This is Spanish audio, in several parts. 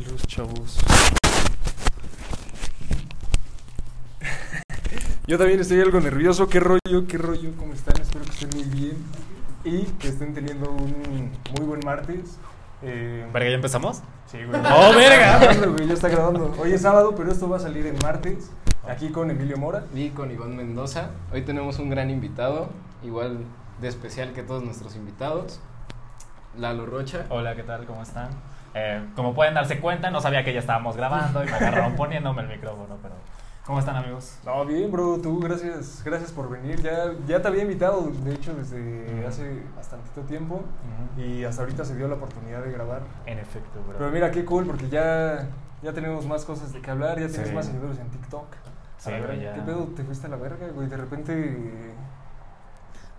Tranquilos, chavos. Yo también estoy algo nervioso. ¿Qué rollo? ¿Qué rollo? ¿Cómo están? Espero que estén muy bien y que estén teniendo un muy buen martes. Eh, ¿Verga, ya empezamos? Sí, güey. ¡Oh, verga! Está grabando, güey, ya está grabando. Hoy es sábado, pero esto va a salir en martes. Aquí con Emilio Mora. Y con Iván Mendoza. Hoy tenemos un gran invitado, igual de especial que todos nuestros invitados. Lalo Rocha. Hola, ¿qué tal? ¿Cómo están? Eh, como pueden darse cuenta, no sabía que ya estábamos grabando y me agarraron poniéndome el micrófono, pero... ¿Cómo están, amigos? No, bien, bro. Tú, gracias, gracias por venir. Ya, ya te había invitado, de hecho, desde hace bastante tiempo. Y hasta ahorita se dio la oportunidad de grabar. En efecto, bro. Pero mira, qué cool, porque ya, ya tenemos más cosas de qué hablar. Ya tienes Sí. más seguidores en TikTok. Sí, ver, güey, ya. ¿Qué pedo? ¿Te fuiste a la verga, güey? De repente...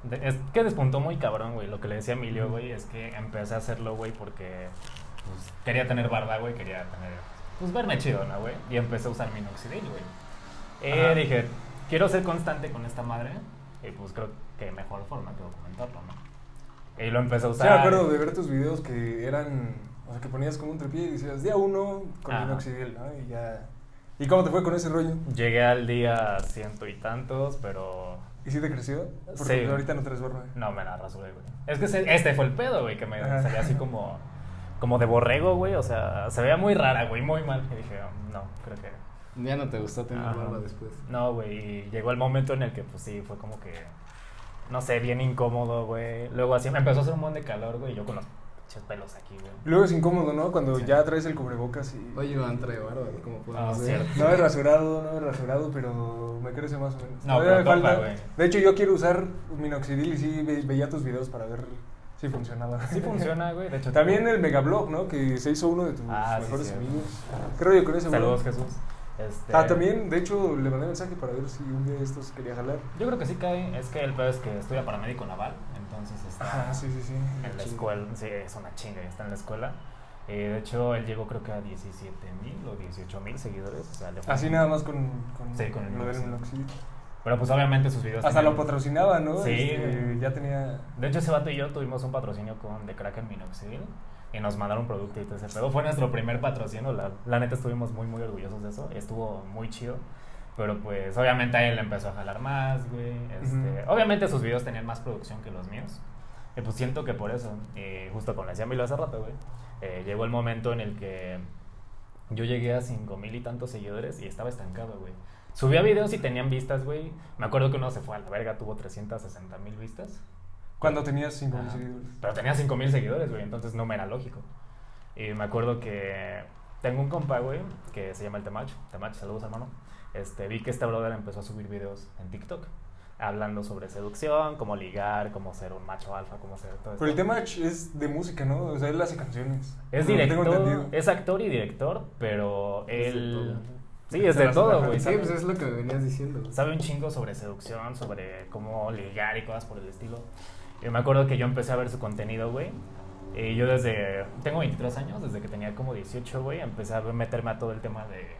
De- es que despuntó muy cabrón, güey. Lo que le decía Emilio, güey, es que empecé a hacerlo, güey, porque pues, quería tener barba, güey, quería tener, pues, verme chido, ¿no, güey? Y empecé a usar minoxidil, güey. Eh, dije, quiero ser constante con esta madre, y pues creo que mejor forma que documentarlo, ¿no? Y lo empecé a Sí, usar. me acuerdo de ver tus videos que eran... O sea, que ponías como un tripié y decías, día uno con Ajá. minoxidil, ¿no? Y ya... ¿Y cómo te fue con ese rollo? Llegué al día ciento y tantos, pero ¿Y sí te creció? Porque Sí. ahorita no traes barba. no me la rasuré, güey. Es que este fue el pedo, güey, que me Ajá. salía así como, como de borrego, güey. O sea, se veía muy rara, güey, muy mal. Y dije, no, creo que... Ya no te gustó tener Ajá. barba después. No, güey, y llegó el momento en el que, pues sí, fue como que, no sé, bien incómodo, güey. Luego así me empezó a hacer un montón de calor, güey, y yo con los pinches pelos aquí, güey. Luego es incómodo, ¿no? Cuando Sí. ya traes el cubrebocas y... Oye, Iván trae barba, como podemos Ah, ver. cierto. No he rasurado, no he rasurado, pero me crece más o menos. No, pero me topa, falta. güey. De hecho, yo quiero usar minoxidil y sí ve- veía tus videos para ver si funcionaba. Sí funciona, güey, de hecho. También el megablog, ¿no? Que se hizo uno de tus Ah, sí, mejores amigos. ¿Qué rollo con ese? Saludos, Jesús. Este, Ah, también, de hecho, le mandé mensaje para ver si un día de estos quería jalar. Yo creo que sí cae, es que el pedo es que estudia paramédico naval, entonces está... Ah, sí, sí, sí. en la escuela, sí, es una chinga, está en la escuela. Eh, de hecho, él llegó creo que a 17 mil o 18 mil seguidores. O sea, Así nada más con, con, Sí, con el del minoxidil. Pero pues obviamente sus videos. Hasta tenían- lo patrocinaba, ¿no? Sí, Este, ya tenía... De hecho, ese vato y yo tuvimos un patrocinio con The Kraken Minoxidil y nos mandaron producto y todo ese pedo. Fue nuestro primer patrocinio, la, la neta estuvimos muy, muy orgullosos de eso. Estuvo muy chido. Pero pues obviamente a él empezó a jalar más, güey. Este. Obviamente sus videos tenían más producción que los míos. Y pues siento que por eso, y justo como le decía Milo hace rato, güey, eh, llegó el momento en el que yo llegué a cinco mil y tantos seguidores y estaba estancado, güey. Subía videos y tenían vistas, güey. Me acuerdo que uno se fue a la verga, tuvo 360 mil vistas. Cuando tenías 5 Ajá. seguidores. Pero tenía 5 mil seguidores, güey, entonces no me era lógico. Y me acuerdo que tengo un compa, güey, que se llama el Temach. Temach, saludos, hermano. Este, vi que este brother empezó a subir videos en TikTok hablando sobre seducción, cómo ligar, cómo ser un macho alfa, cómo ser todo Pero el tema es de música, ¿no? O sea, él hace canciones. Es director, es actor y director, pero él... Sí, es de todo, güey. Sí, sabe- pues es lo que me venías diciendo. sabe un chingo sobre seducción, sobre cómo ligar y cosas por el estilo. Y me acuerdo que yo empecé a ver su contenido, güey. Y yo desde. Tengo 23 años, desde que tenía como 18, güey, empecé a meterme a todo el tema de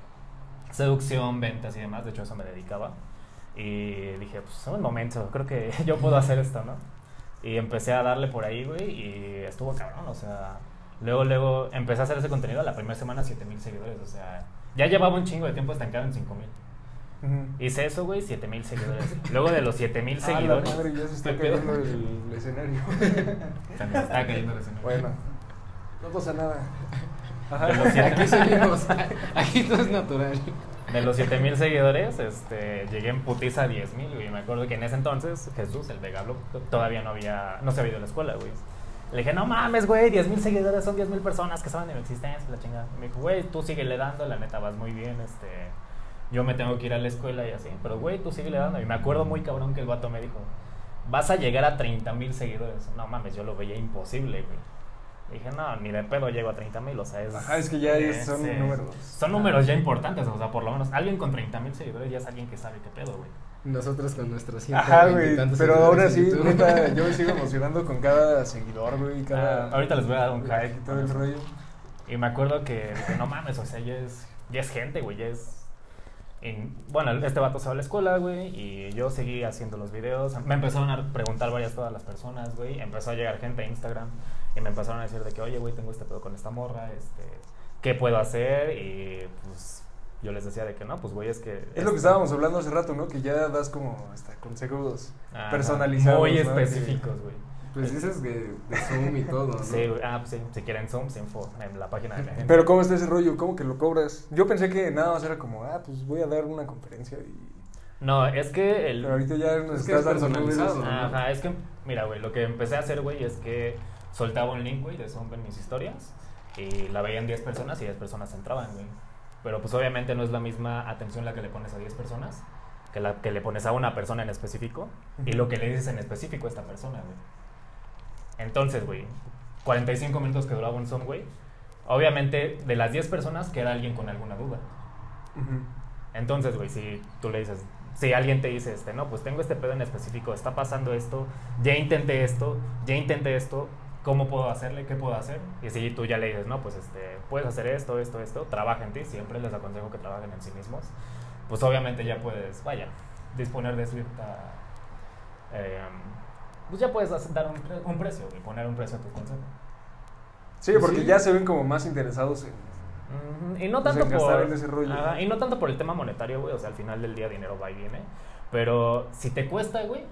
seducción, ventas y demás. De hecho, eso me dedicaba. Y dije, pues es un momento, creo que yo puedo hacer esto, ¿no? Y empecé a darle por ahí, güey, y estuvo cabrón, o sea. Luego, luego empecé a hacer ese contenido. La primera semana, 7000 seguidores, o sea. Ya llevaba un chingo de tiempo estancado en 5000. Ujú. Hice eso, güey, 7000 seguidores. Luego de los 7000 Ah, la seguidores. madre, ya se está cayendo el escenario. Está cayendo el escenario. bueno, no pasa nada. Ajá. De los siete- Aquí seguimos. Aquí todo es natural. De los 7000 seguidores, este, llegué en putiza a 10000, güey. Me acuerdo que en ese entonces, Jesús, el Vegablo, todavía no había, no se había ido a la escuela, güey. Le dije, no mames, güey, 10000 seguidores son 10000 personas que saben de mi existencia, la chingada. Me dijo, güey, tú síguele dando, la neta vas muy bien, este. Yo me tengo que ir a la escuela y así, pero güey, tú síguele dando. Y me acuerdo muy cabrón que el vato me dijo, vas a llegar a 30 mil seguidores. No mames, yo lo veía imposible, güey. Dije, no, ni de pedo llego a 30 mil, o sea, es... Ajá, es que ya es- son números. Son números ya importantes, o sea, por lo menos alguien con 30 mil seguidores ya es alguien que sabe qué pedo, güey. Nosotros con nuestros Ajá, 120 y güey. Pero así, YouTube. neta, yo me sigo emocionando con cada seguidor, güey. Cada... Ah, ahorita les voy a dar un like hype y todo el rollo. Y me acuerdo que dije, no mames, o sea, ya es, ya es gente, güey, ya es... bueno, este vato se va a la escuela, güey, y yo seguí haciendo los videos. Me empezaron a preguntar varias todas las personas, güey. Empezó a llegar gente a Instagram y me empezaron a decir de que, oye, güey, tengo este pedo con esta morra, este... qué puedo hacer y pues yo les decía de que no, pues güey, es que... Es lo que estábamos hablando hace rato, ¿no? Que ya das como hasta consejos Ajá, personalizados. Muy ¿no? específicos, güey. Pues dices de, de Zoom y todo, ¿no? Sí, ah, pues sí, si quieren Zoom, info en la página de la gente. Pero ¿cómo está ese rollo? ¿Cómo que lo cobras? Yo pensé que nada más era como, ah, pues voy a dar una conferencia y... No, es que el... Pero ahorita ya nos Es estás es personalizado. ¿no? Ajá, es que, mira, güey, lo que empecé a hacer, güey, es que soltaba un link, güey, de Zoom en mis historias y la veían 10 personas y 10 personas entraban, güey. Pero pues obviamente no es la misma atención la que le pones a 10 personas que la que le pones a una persona en específico y lo que le dices en específico a esta persona, güey. Entonces, güey, 45 minutos que duraba un Zoom, güey, obviamente de las 10 personas queda alguien con alguna duda. Entonces, güey, si tú le dices, si alguien te dice, este, no, pues tengo este pedo en específico, está pasando esto, ya intenté esto, ya intenté esto, ¿cómo puedo hacerle? ¿Qué puedo hacer? Y si tú ya le dices, no, pues este, puedes hacer esto, esto, esto, trabaja en ti, siempre les aconsejo que trabajen en sí mismos, pues obviamente ya puedes, vaya, disponer de cierta... eh, pues ya puedes dar un, pre- un precio y poner un precio a tu consejo. Sí, porque Sí. ya se ven como más interesados en... Y no Pues tanto gastar por en ese rollo, Ajá, ¿no? y no tanto por el tema monetario, güey, o sea, al final del día dinero va y viene, pero si te cuesta, güey,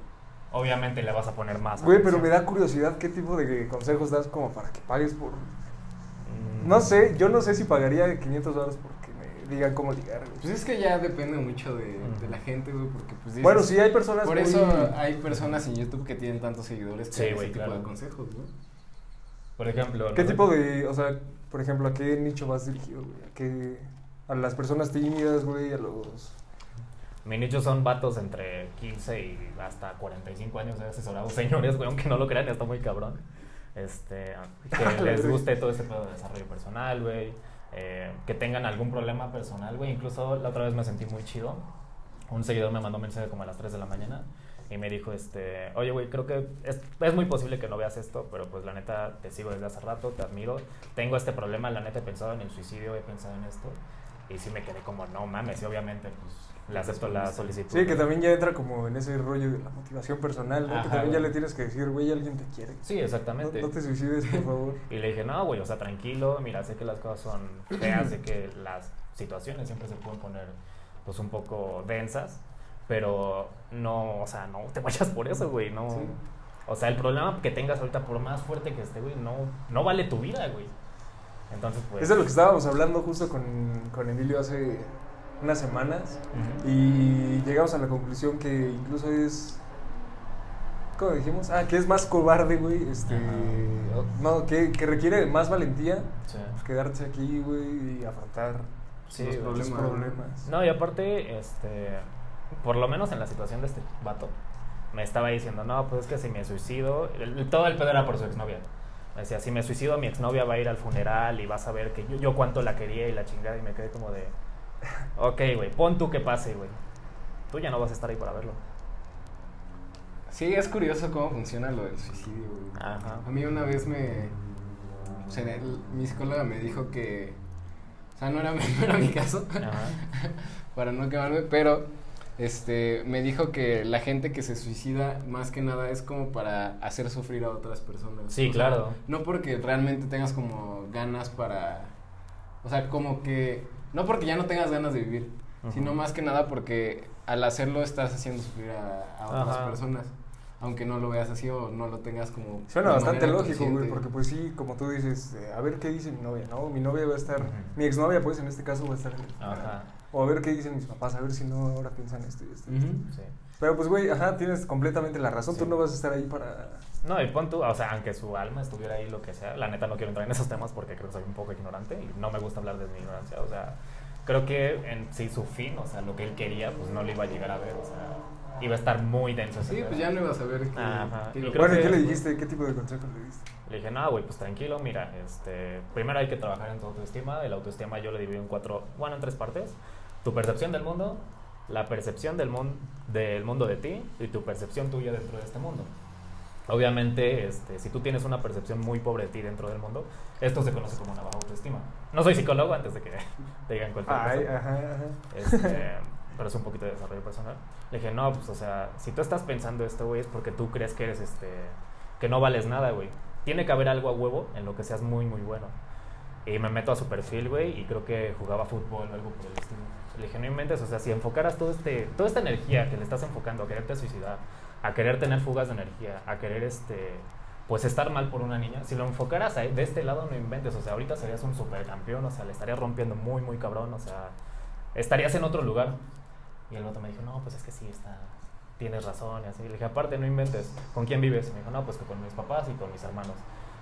obviamente le vas a poner más. Güey, pero me da curiosidad qué tipo de consejos das como para que pagues por... Mm, No sé, yo no sé si pagaría 500 dólares porque me digan cómo ligar, güey. Pues es que ya depende mucho de, de la gente, güey, porque pues dices- Bueno, sí hay personas Por muy- eso hay personas en YouTube que tienen tantos seguidores que Sí, güey, ese tipo de consejos, güey. Por ejemplo, ¿Qué no tipo de, o sea, por ejemplo, a qué nicho vas dirigido, güey? ¿A qué... A las personas tímidas, güey, a los... Mi nicho son vatos entre 15 y hasta 45 años de asesorados señores, güey, aunque no lo crean, está muy cabrón. Este, que les guste todo este pedo de desarrollo personal, güey. eh, que tengan algún problema personal, güey. Incluso la otra vez me sentí muy chido. Un seguidor me mandó un mensaje como a las 3 de la mañana y me dijo, este, oye, güey, creo que es, es muy posible que no veas esto, pero pues la neta te sigo desde hace rato, te admiro. Tengo este problema, la neta he pensado en el suicidio, he pensado en esto. Y sí me quedé como, no mames, y obviamente pues le acepto la solicitud. Sí, que también ya entra como en ese rollo de la motivación personal, ¿no? que también ya le tienes que decir, güey, alguien te quiere. Sí, exactamente. no te suicides, por favor. Y le dije, no, güey, o sea, tranquilo, mira, sé que las cosas son feas, sé que las situaciones siempre se pueden poner, pues, un poco densas, pero no, o sea, no te vayas por eso, güey, no. Sí. O sea, el problema que tengas ahorita, por más fuerte que esté, güey, no, no vale tu vida, güey. Entonces, pues... Es de lo que estábamos hablando justo con, con Emilio hace unas semanas y llegamos a la conclusión que incluso es... ¿Cómo dijimos? Ah, que es más cobarde, güey. Este, no, que, que requiere más valentía Sí. pues, quedarse aquí, güey, y afrontar Sí, los problemas. No, y aparte, este, por lo menos en la situación de este vato, me estaba diciendo, no, pues es que si me suicido, el- todo el pedo era por su exnovia. Me decía, si me suicido, mi exnovia va a ir al funeral y vas a ver que yo, yo cuánto la quería y la chingada, y me quedé como de, ok, güey, pon tú que pase, güey. Tú ya no vas a estar ahí para verlo. Sí, es curioso cómo funciona lo del suicidio, güey. Ajá. A mí una vez me... o sea, el- mi psicóloga me dijo que... O sea, no era, no era mi caso, Ajá. para no quemarme, pero este, me dijo que la gente que se suicida más que nada es como para hacer sufrir a otras personas. Sí, O sea, claro. no porque realmente tengas como ganas para... O sea, como que... No porque ya no tengas ganas de vivir, sino más que nada porque al hacerlo estás haciendo sufrir a, a otras Ajá. personas. Aunque no lo veas así o no lo tengas como... Suena bastante lógico, güey, porque pues sí, como tú dices, eh, a ver qué dice mi novia, ¿no? Mi novia va a estar, mi exnovia, pues en este caso va a estar en el funeral. Ajá. O a ver qué dicen mis papás, a ver si no ahora piensan esto y esto. y esto. Sí. Pero pues, güey, ajá, tienes completamente la razón, tú Sí. no vas a estar ahí para... No, y pon tú, o sea, aunque su alma estuviera ahí, lo que sea, la neta no quiero entrar en esos temas porque creo que soy un poco ignorante y no me gusta hablar desde mi ignorancia, o sea, creo que en sí su fin, o sea, lo que él quería, pues no lo iba a llegar a ver, o sea, iba a estar muy denso Sí, pues ya no ibas a ver qué, Ajá. qué Y iba Bueno, ¿y que- qué le dijiste? ¿Qué tipo de consejo le diste? Le dije, no, güey, pues tranquilo, mira, este, primero hay que trabajar en tu autoestima. El autoestima yo lo divido en cuatro, bueno, en tres partes. Tu percepción del mundo, la percepción del, mon- del mundo de ti y tu percepción tuya dentro de este mundo. Obviamente, este, si tú tienes una percepción muy pobre de ti dentro del mundo, esto se conoce como una baja autoestima. No soy psicólogo antes de que te digan cualquier Ay, cosa. ajá, ajá. Este, pero es un poquito de desarrollo personal. Le dije, no, pues, o sea, si tú estás pensando esto, güey, es porque tú crees que eres, este, que no vales nada, güey. Tiene que haber algo a huevo en lo que seas muy, muy bueno. Y me meto a su perfil, güey, y creo que jugaba fútbol o algo por el estilo. Le dije, no inventes, o sea, si enfocaras todo este, toda esta energía que le estás enfocando a quererte suicidar, a querer tener fugas de energía, a querer, este, pues estar mal por una niña, si lo enfocaras ahí, de este lado, no inventes, o sea, ahorita serías un supercampeón, o sea, le estarías rompiendo muy, muy cabrón, o sea, estarías en otro lugar. Y el otro me dijo, no, pues es que sí, está, tienes razón, y así. Le dije, aparte, no inventes, ¿con quién vives? Me dijo, no, pues que con mis papás y con mis hermanos.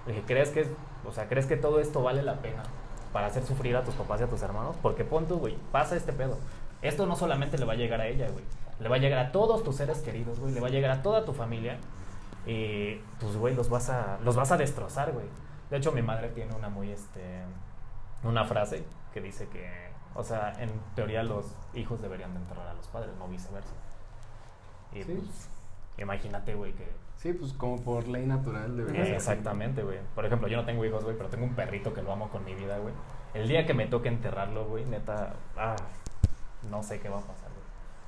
Le dije, ¿crees que, o sea, ¿crees que todo esto vale la pena para hacer sufrir a tus papás y a tus hermanos? Porque pon tú, güey, pasa este pedo. Esto no solamente le va a llegar a ella, güey. Le va a llegar a todos tus seres queridos, güey. Le va a llegar a toda tu familia. Y, pues, güey, los vas a, los vas a destrozar, güey. De hecho, mi madre tiene una muy, este, una frase que dice que, o sea, en teoría los hijos deberían de enterrar a los padres, no viceversa. Y, Sí. pues, imagínate, güey, que Sí, pues como por ley natural debería ser. Exactamente, güey. Por ejemplo, yo no tengo hijos, güey, pero tengo un perrito que lo amo con mi vida, güey. El día que me toque enterrarlo, güey, neta, ah, no sé qué va a pasar.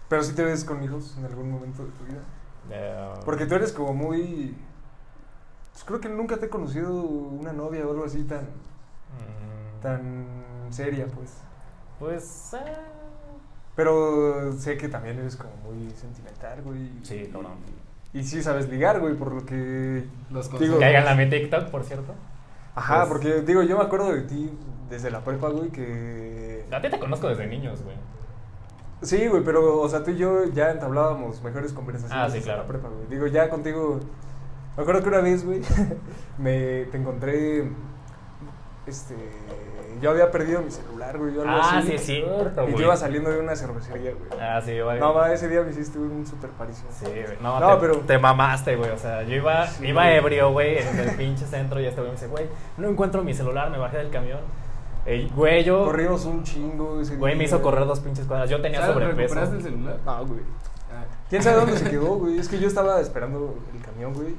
Pero si te ves con hijos en algún momento de tu vida. Eh, Porque tú eres como muy... Pues creo que nunca te he conocido una novia o algo así tan, mm, tan seria, pues. Pues, eh, Pero sé que también eres como muy sentimental, güey. sí, cabrón. Y sí sabes ligar, güey, por lo que... Los Digo- consejos. Cáiganle a mi TikTok, por cierto. Ajá, Pues- porque digo, yo me acuerdo de ti desde la prepa, güey, que... A ti te conozco desde niños, güey. Sí, güey, pero, o sea, tú y yo ya entablábamos mejores conversaciones. Ah, sí, claro. La prepa, güey. Digo, ya contigo... Me acuerdo que una vez, güey, me, te encontré... Este... Yo había perdido mi celular, güey. yo algo Ah, así, sí, es cierto, Y yo iba saliendo de una cervecería, güey. Ah, sí, güey. No, ma, ese día me hiciste un super parición. Sí, güey. No, No, te, pero- te mamaste, güey. O sea, yo iba, Sí, iba ebrio, güey, en el pinche centro y este güey me dice, güey, no encuentro mi celular, me bajé del camión. Ey, güey, yo... Corrimos un chingo ese Güey, me hizo correr dos pinches cuadras. Yo tenía ¿Sabes? sobrepeso. ¿Recuperaste el celular? No, güey. Ah. ¿Quién sabe dónde se quedó, güey? Es que yo estaba esperando el camión, güey.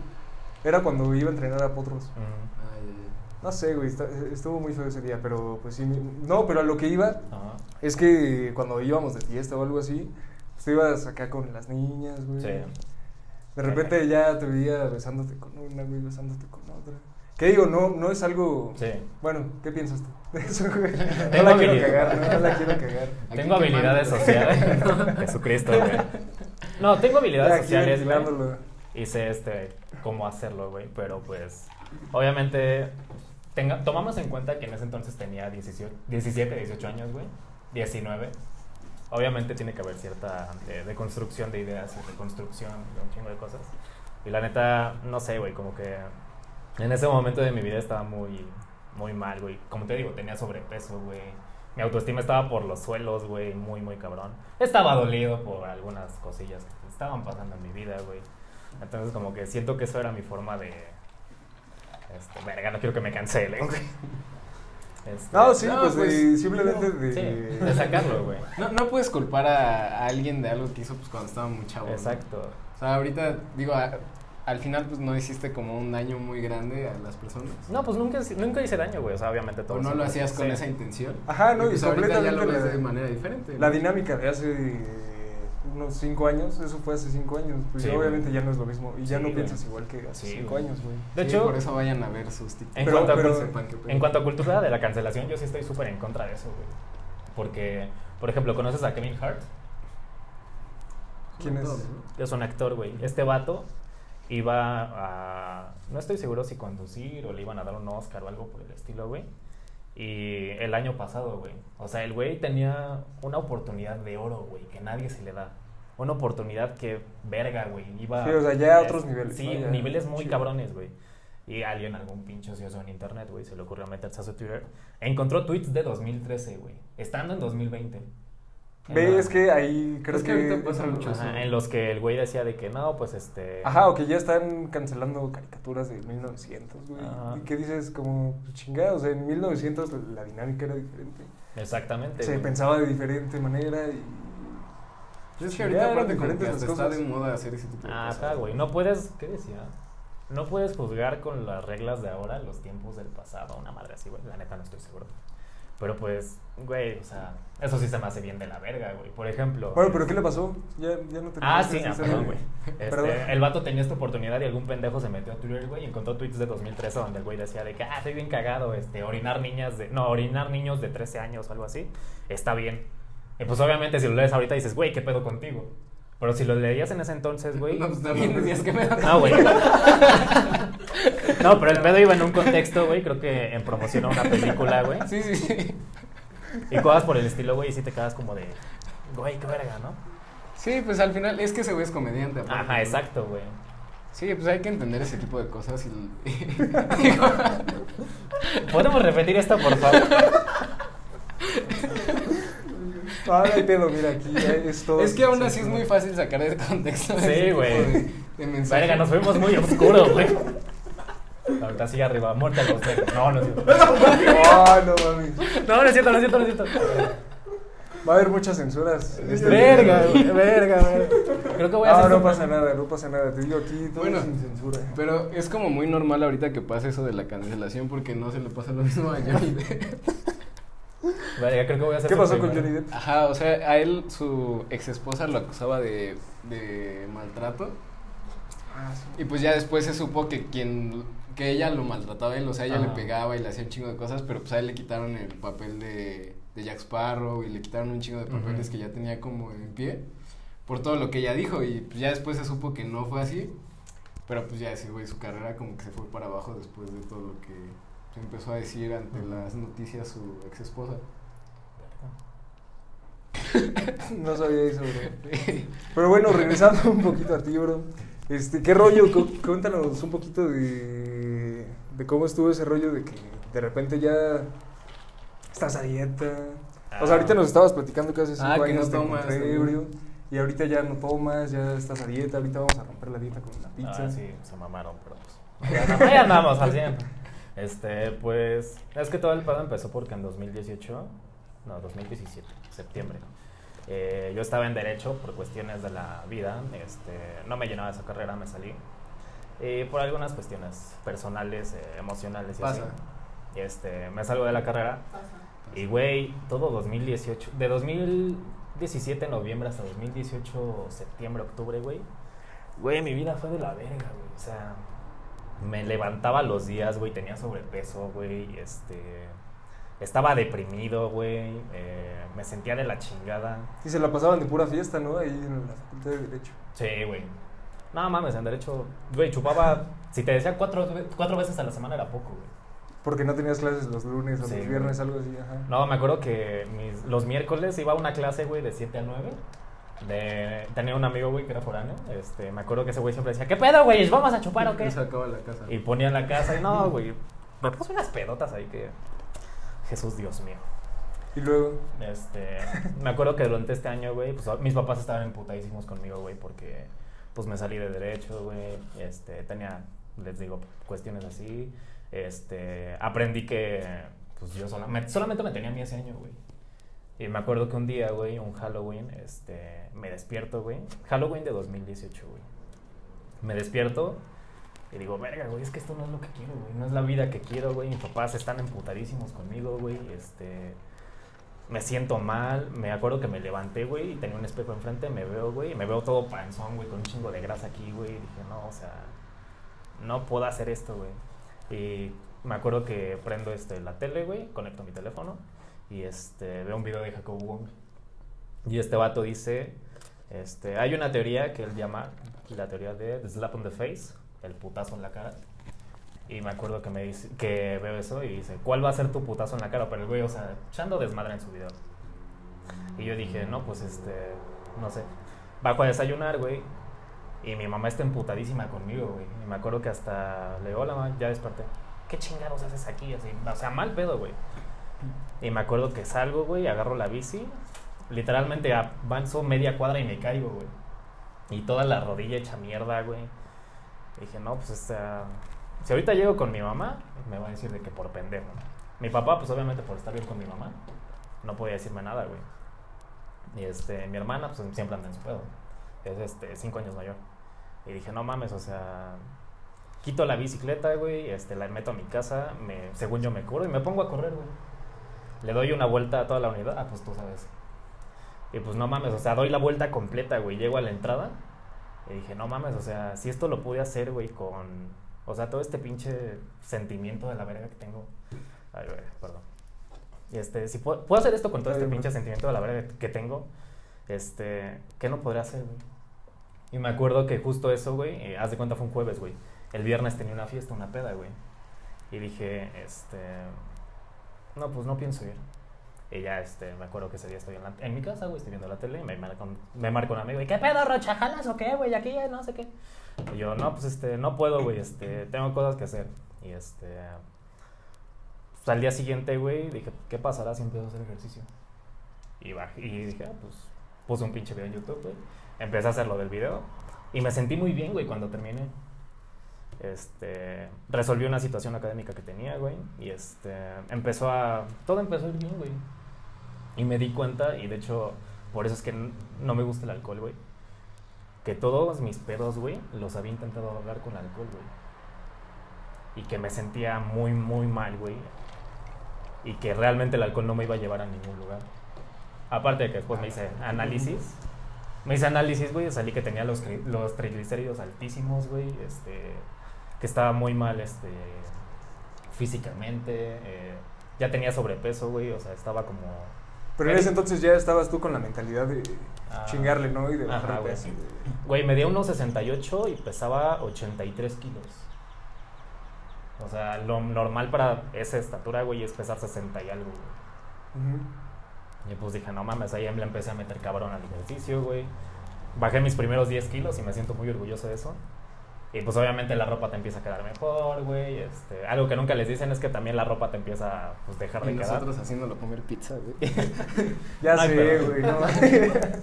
Era cuando iba a entrenar a Potros. Ya, ya. No sé, güey, está- estuvo muy feo ese día, pero pues sí. No, pero a lo que iba Ajá. es que cuando íbamos de fiesta o algo así, pues tú ibas acá con las niñas, güey. Sí. De repente ya te veía besándote con una, güey, besándote con otra. ¿Qué digo? No, no es algo... Sí. Bueno, ¿qué piensas tú de eso, güey? No Tengo la quiero habilidad. cagar, no, no la quiero cagar. Aquí Tengo habilidades quemando. sociales. Jesucristo, güey. No, tengo habilidades Aquí sociales, güey. Y sé este, cómo hacerlo, güey. Pero pues, obviamente, tenga, tomamos en cuenta que en ese entonces tenía 18, 17, 18 años, güey. 19. Obviamente tiene que haber cierta de, de construcción de ideas y de construcción de un chingo de cosas. Y la neta, no sé, güey, como que en ese momento de mi vida estaba muy, muy mal, güey. Como te digo, tenía sobrepeso, güey. Mi autoestima estaba por los suelos, güey, muy, muy cabrón. Estaba dolido por algunas cosillas que estaban pasando en mi vida, güey. Entonces, como que siento que eso era mi forma de. Este, verga, no quiero que me cancelen, güey. Este, No, sí, No, pues, pues, de- simplemente no. de... Sí, de sacarlo, güey. No, no puedes culpar a, a alguien de algo que hizo pues cuando estaba muy chavo. ¿no? Exacto. O sea, ahorita, digo, al final pues no hiciste como un daño muy grande a las personas. No, pues nunca, nunca hice daño, güey. O sea, obviamente todo. o no lo hacías con Sí. esa intención. Ajá, no, y pues ahorita ya lo completamente ves la- de manera diferente. La ¿no? dinámica de hace unos 5 años, eso fue hace 5 años, pues Sí, güey. obviamente ya no es lo mismo y ya Sí, no güey. piensas igual que hace Sí, 5 güey. años, güey. De Sí, hecho, por eso vayan a ver sus TikToks. En, Pero- cuanto, a, pero- en cuanto a cultura de la cancelación, yo sí estoy súper en contra de eso, güey. Porque, por ejemplo, ¿conoces a Kevin Hart? ¿Quién es? Es un actor, güey. Este vato iba a... No estoy seguro si conducir o le iban a dar un Oscar o algo por el estilo, güey. Y el año pasado, güey. O sea, el güey tenía una oportunidad de oro, güey, que nadie se le da. Una oportunidad que, verga, güey, iba... Sí, o sea, ya a otros niveles, Sí, ¿no? Ya, niveles muy chido. cabrones, güey. Y alguien, algún pinche ocioso en internet, güey, se le ocurrió meterse a su Twitter. Encontró tweets de 2013, güey. Estando en 2020. Ves que ahí creo Es que ahorita pasa mucho Ajá, eso. en los que el güey decía de que no, pues este... Ajá, o que ya están cancelando caricaturas de 1900, güey. Ajá. ¿Y qué dices? Como, pues, chingada, o sea, en 1900 la dinámica era diferente. Exactamente. Se güey. pensaba de diferente manera y... Pues es que Ya, ahorita aparte las está de moda hacer ese tipo de Ah, cosas. acá, güey. No puedes, ¿qué decía? No puedes juzgar con las reglas de ahora los tiempos del pasado. Una madre así, güey. La neta no estoy seguro. Pero pues, güey, o sea, eso sí se me hace bien de la verga, güey. Por ejemplo. Bueno, pero ¿qué le pasó? Ya, ya no te Ah, sí, ah, perdón, güey. Este, el vato tenía esta oportunidad y algún pendejo se metió a Twitter, güey, y encontró tweets de 2013 donde el güey decía de que, ah, estoy bien cagado, este, orinar niñas de, no, orinar niños de 13 años o algo así, está bien. Y pues obviamente si lo lees ahorita dices, güey, ¿qué pedo contigo? Pero si lo leías en ese entonces, güey... No, pues también decías que me da. No, güey. No, pero el pedo iba en un contexto, güey, creo que en promoción a una película, güey. Sí, sí, sí. Y cosas por el estilo, güey, y sí te quedas como de, güey, qué verga, ¿no? Sí, pues al final es que ese güey es comediante. aparte, Ajá, exacto, güey. Sí, pues hay que entender ese tipo de cosas y... ¿Podemos repetir esto, por favor? Ah, no hay pedo, mira, aquí es todo. es que aún así es muy fácil sacar de contexto Sí, güey. Verga, nos fuimos muy oscuros, güey. Ahorita sigue arriba, muerte a los negros. No, no es cierto. Ah, no mames. No, no es cierto, no es cierto, no es cierto. Va a haber muchas censuras. en este Verga, verga, verga. Creo que voy a Ah, hacer. no un- pasa nada, no pasa nada. Te digo aquí todo Bueno, sin censura. Pero es como muy normal ahorita que pase eso de la cancelación porque no se le pasa lo mismo a Johnny Verga, creo que voy a hacer. ¿Qué pasó con. Johnny Depp? Ajá, o sea, a él su ex esposa lo acusaba de, de maltrato Ah, sí. y pues ya después se supo que quien que ella lo maltrataba a él, o sea, ella Ajá. le pegaba y le hacía un chingo de cosas, pero pues a él le quitaron el papel de, de Jack Sparrow y le quitaron un chingo de papeles que ya tenía como en pie por todo lo que ella dijo y pues ya después se supo que no fue así, pero pues ya ese güey su carrera como que se fue para abajo después de todo lo que se empezó a decir ante las noticias su ex esposa. No sabía eso, bro. Pero bueno, regresando un poquito a ti, bro. Este, ¿qué rollo? Cu- Cuéntanos un poquito de, de cómo estuvo ese rollo de que de repente ya estás a dieta. O sea, ahorita nos estabas platicando que hace cinco Ah, que años no tomas, ebrio, y ahorita ya no tomas, ya estás a dieta. Ahorita vamos a romper la dieta con una pizza. Ah, sí, se mamaron, pero pues. Ahí andamos al 100. Este, pues. Es que todo el pedo empezó porque en 2018. No, 2017, septiembre. eh, yo estaba en Derecho por cuestiones de la vida. Este, no me llenaba esa carrera, me salí. Y por algunas cuestiones personales, eh, emocionales y Pasa. así. Este, me salgo de la carrera. Y güey, todo 2018, de 2017 noviembre hasta 2018 septiembre, octubre, güey. Güey, mi vida fue de la verga, güey. O sea, me levantaba los días, güey, tenía sobrepeso, güey, este estaba deprimido, güey, eh, me sentía de la chingada. Y se la pasaban de pura fiesta, ¿no? Ahí en la facultad de Derecho. Sí, güey. No mames, en derecho, güey, chupaba, si te decía cuatro, cuatro veces a la semana era poco, güey. Porque no tenías clases los lunes o Sí, los viernes, algo así, ajá. No, me acuerdo que mis- los miércoles iba a una clase, güey, de 7 a 9. De, tenía un amigo, güey, que era foráneo. Este, me acuerdo que ese güey siempre decía, ¿qué pedo, güey? ¿Vamos a chupar o qué? Y sacaba la casa. Y ponía en la casa y no, güey. Me puso unas pedotas ahí que... Jesús, Dios mío. Y luego, Este, me acuerdo que durante este año, güey, pues mis papás estaban emputadísimos conmigo, güey, porque pues me salí de derecho, güey, este, tenía, les digo, cuestiones así, este, aprendí que, pues yo solamente, solamente me tenía a mí ese año, güey. Y me acuerdo que un día, güey, un Halloween, este, me despierto, güey, Halloween de 2018, güey. Me despierto y digo, verga, güey, es que esto no es lo que quiero, güey, no es la vida que quiero, güey, mis papás están emputadísimos conmigo, güey, este me siento mal. Me acuerdo que me levanté, güey, y tenía un espejo enfrente, me veo, güey, y me veo todo panzón, güey, con un chingo de grasa aquí, güey. Dije, no, o sea, no puedo hacer esto, güey. Y me acuerdo que prendo este, la tele, güey, conecto mi teléfono y este, veo un video de Jacob Wong. Y este vato dice, este, hay una teoría que él llama la teoría de the slap on the face, el putazo en la cara. Y me acuerdo que me dice, que veo eso y dice, ¿cuál va a ser tu putazo en la cara? Pero el güey, o sea, echando desmadre en su video. Y yo dije, no, pues este, no sé. Bajo a desayunar, güey. Y mi mamá está emputadísima conmigo, güey. Y me acuerdo que hasta le digo, hola, mamá, ya desperté. ¿Qué chingados haces aquí? Así, o sea, mal pedo, güey. Y me acuerdo que salgo, güey, agarro la bici. Literalmente avanzo media cuadra y me caigo, güey. Y toda la rodilla hecha mierda, güey. Dije, no, pues esta... Si ahorita llego con mi mamá, me va a decir de que por pendejo. Mi papá, pues obviamente por estar bien con mi mamá, no podía decirme nada, güey. Y este, mi hermana, pues siempre anda en su pedo. Es este, cinco años mayor. Y dije, no mames, o sea, quito la bicicleta, güey, este, la meto a mi casa, me, según yo me curo y me pongo a correr, güey. Le doy una vuelta a toda la unidad. Ah, pues tú sabes. Y pues no mames, o sea, doy la vuelta completa, güey. Llego a la entrada y dije, no mames, o sea, si esto lo pude hacer, güey, con. O sea, todo este pinche sentimiento de la verga que tengo. Ay, güey, perdón. Y este, si puedo, puedo hacer esto con todo este Ay, pinche no. sentimiento de la verga que tengo, este, ¿qué no podría hacer, güey? Y me acuerdo que justo eso, güey, eh, haz de cuenta fue un jueves, güey. El viernes tenía una fiesta, una peda, güey. Y dije, este, no, pues no pienso ir. Y ya, este, me acuerdo que ese día estoy en, la- en mi casa, güey, estoy viendo la tele y me marca un, un amigo. ¿Y qué pedo, Rocha? ¿Jalas o qué, güey? Aquí ya no sé qué. Y yo, no, pues, este, no puedo, güey, este, tengo cosas que hacer. Y, este, pues, al día siguiente, güey, dije, ¿qué pasará si empiezo a hacer ejercicio? Y, bajé, y dije, ah, pues, puse un pinche video en YouTube, güey. Empecé a hacer lo del video. Y me sentí muy bien, güey, cuando terminé. Este, resolví una situación académica que tenía, güey. Y este, empezó a. Todo empezó a ir bien, güey. Y me di cuenta, y de hecho, por eso es que no me gusta el alcohol, güey. Que todos mis pedos, güey, los había intentado ahogar con alcohol, güey. Y que me sentía muy, muy mal, güey. Y que realmente el alcohol no me iba a llevar a ningún lugar. Aparte de que después me hice análisis. Me hice análisis, güey, salí que tenía los, los triglicéridos altísimos, güey. Este, que estaba muy mal, este, físicamente. eh, ya tenía sobrepeso, güey, o sea, estaba como... Pero en ese entonces ya estabas tú con la mentalidad de Ah. chingarle, ¿no? Y de bajar Ajá, güey. peso. Güey, medía unos 68 y pesaba 83 kilos. O sea, lo normal para esa estatura, güey, es pesar 60 y algo, güey. Y pues dije, no mames, ahí le empecé a meter cabrón al ejercicio, güey. Bajé mis primeros 10 kilos y me siento muy orgulloso de eso. Y pues obviamente la ropa te empieza a quedar mejor, güey. Este, algo que nunca les dicen es que también la ropa te empieza a pues, dejar de Y quedar. nosotros haciéndolo comer pizza, güey. Ya Ay, sé, güey, no.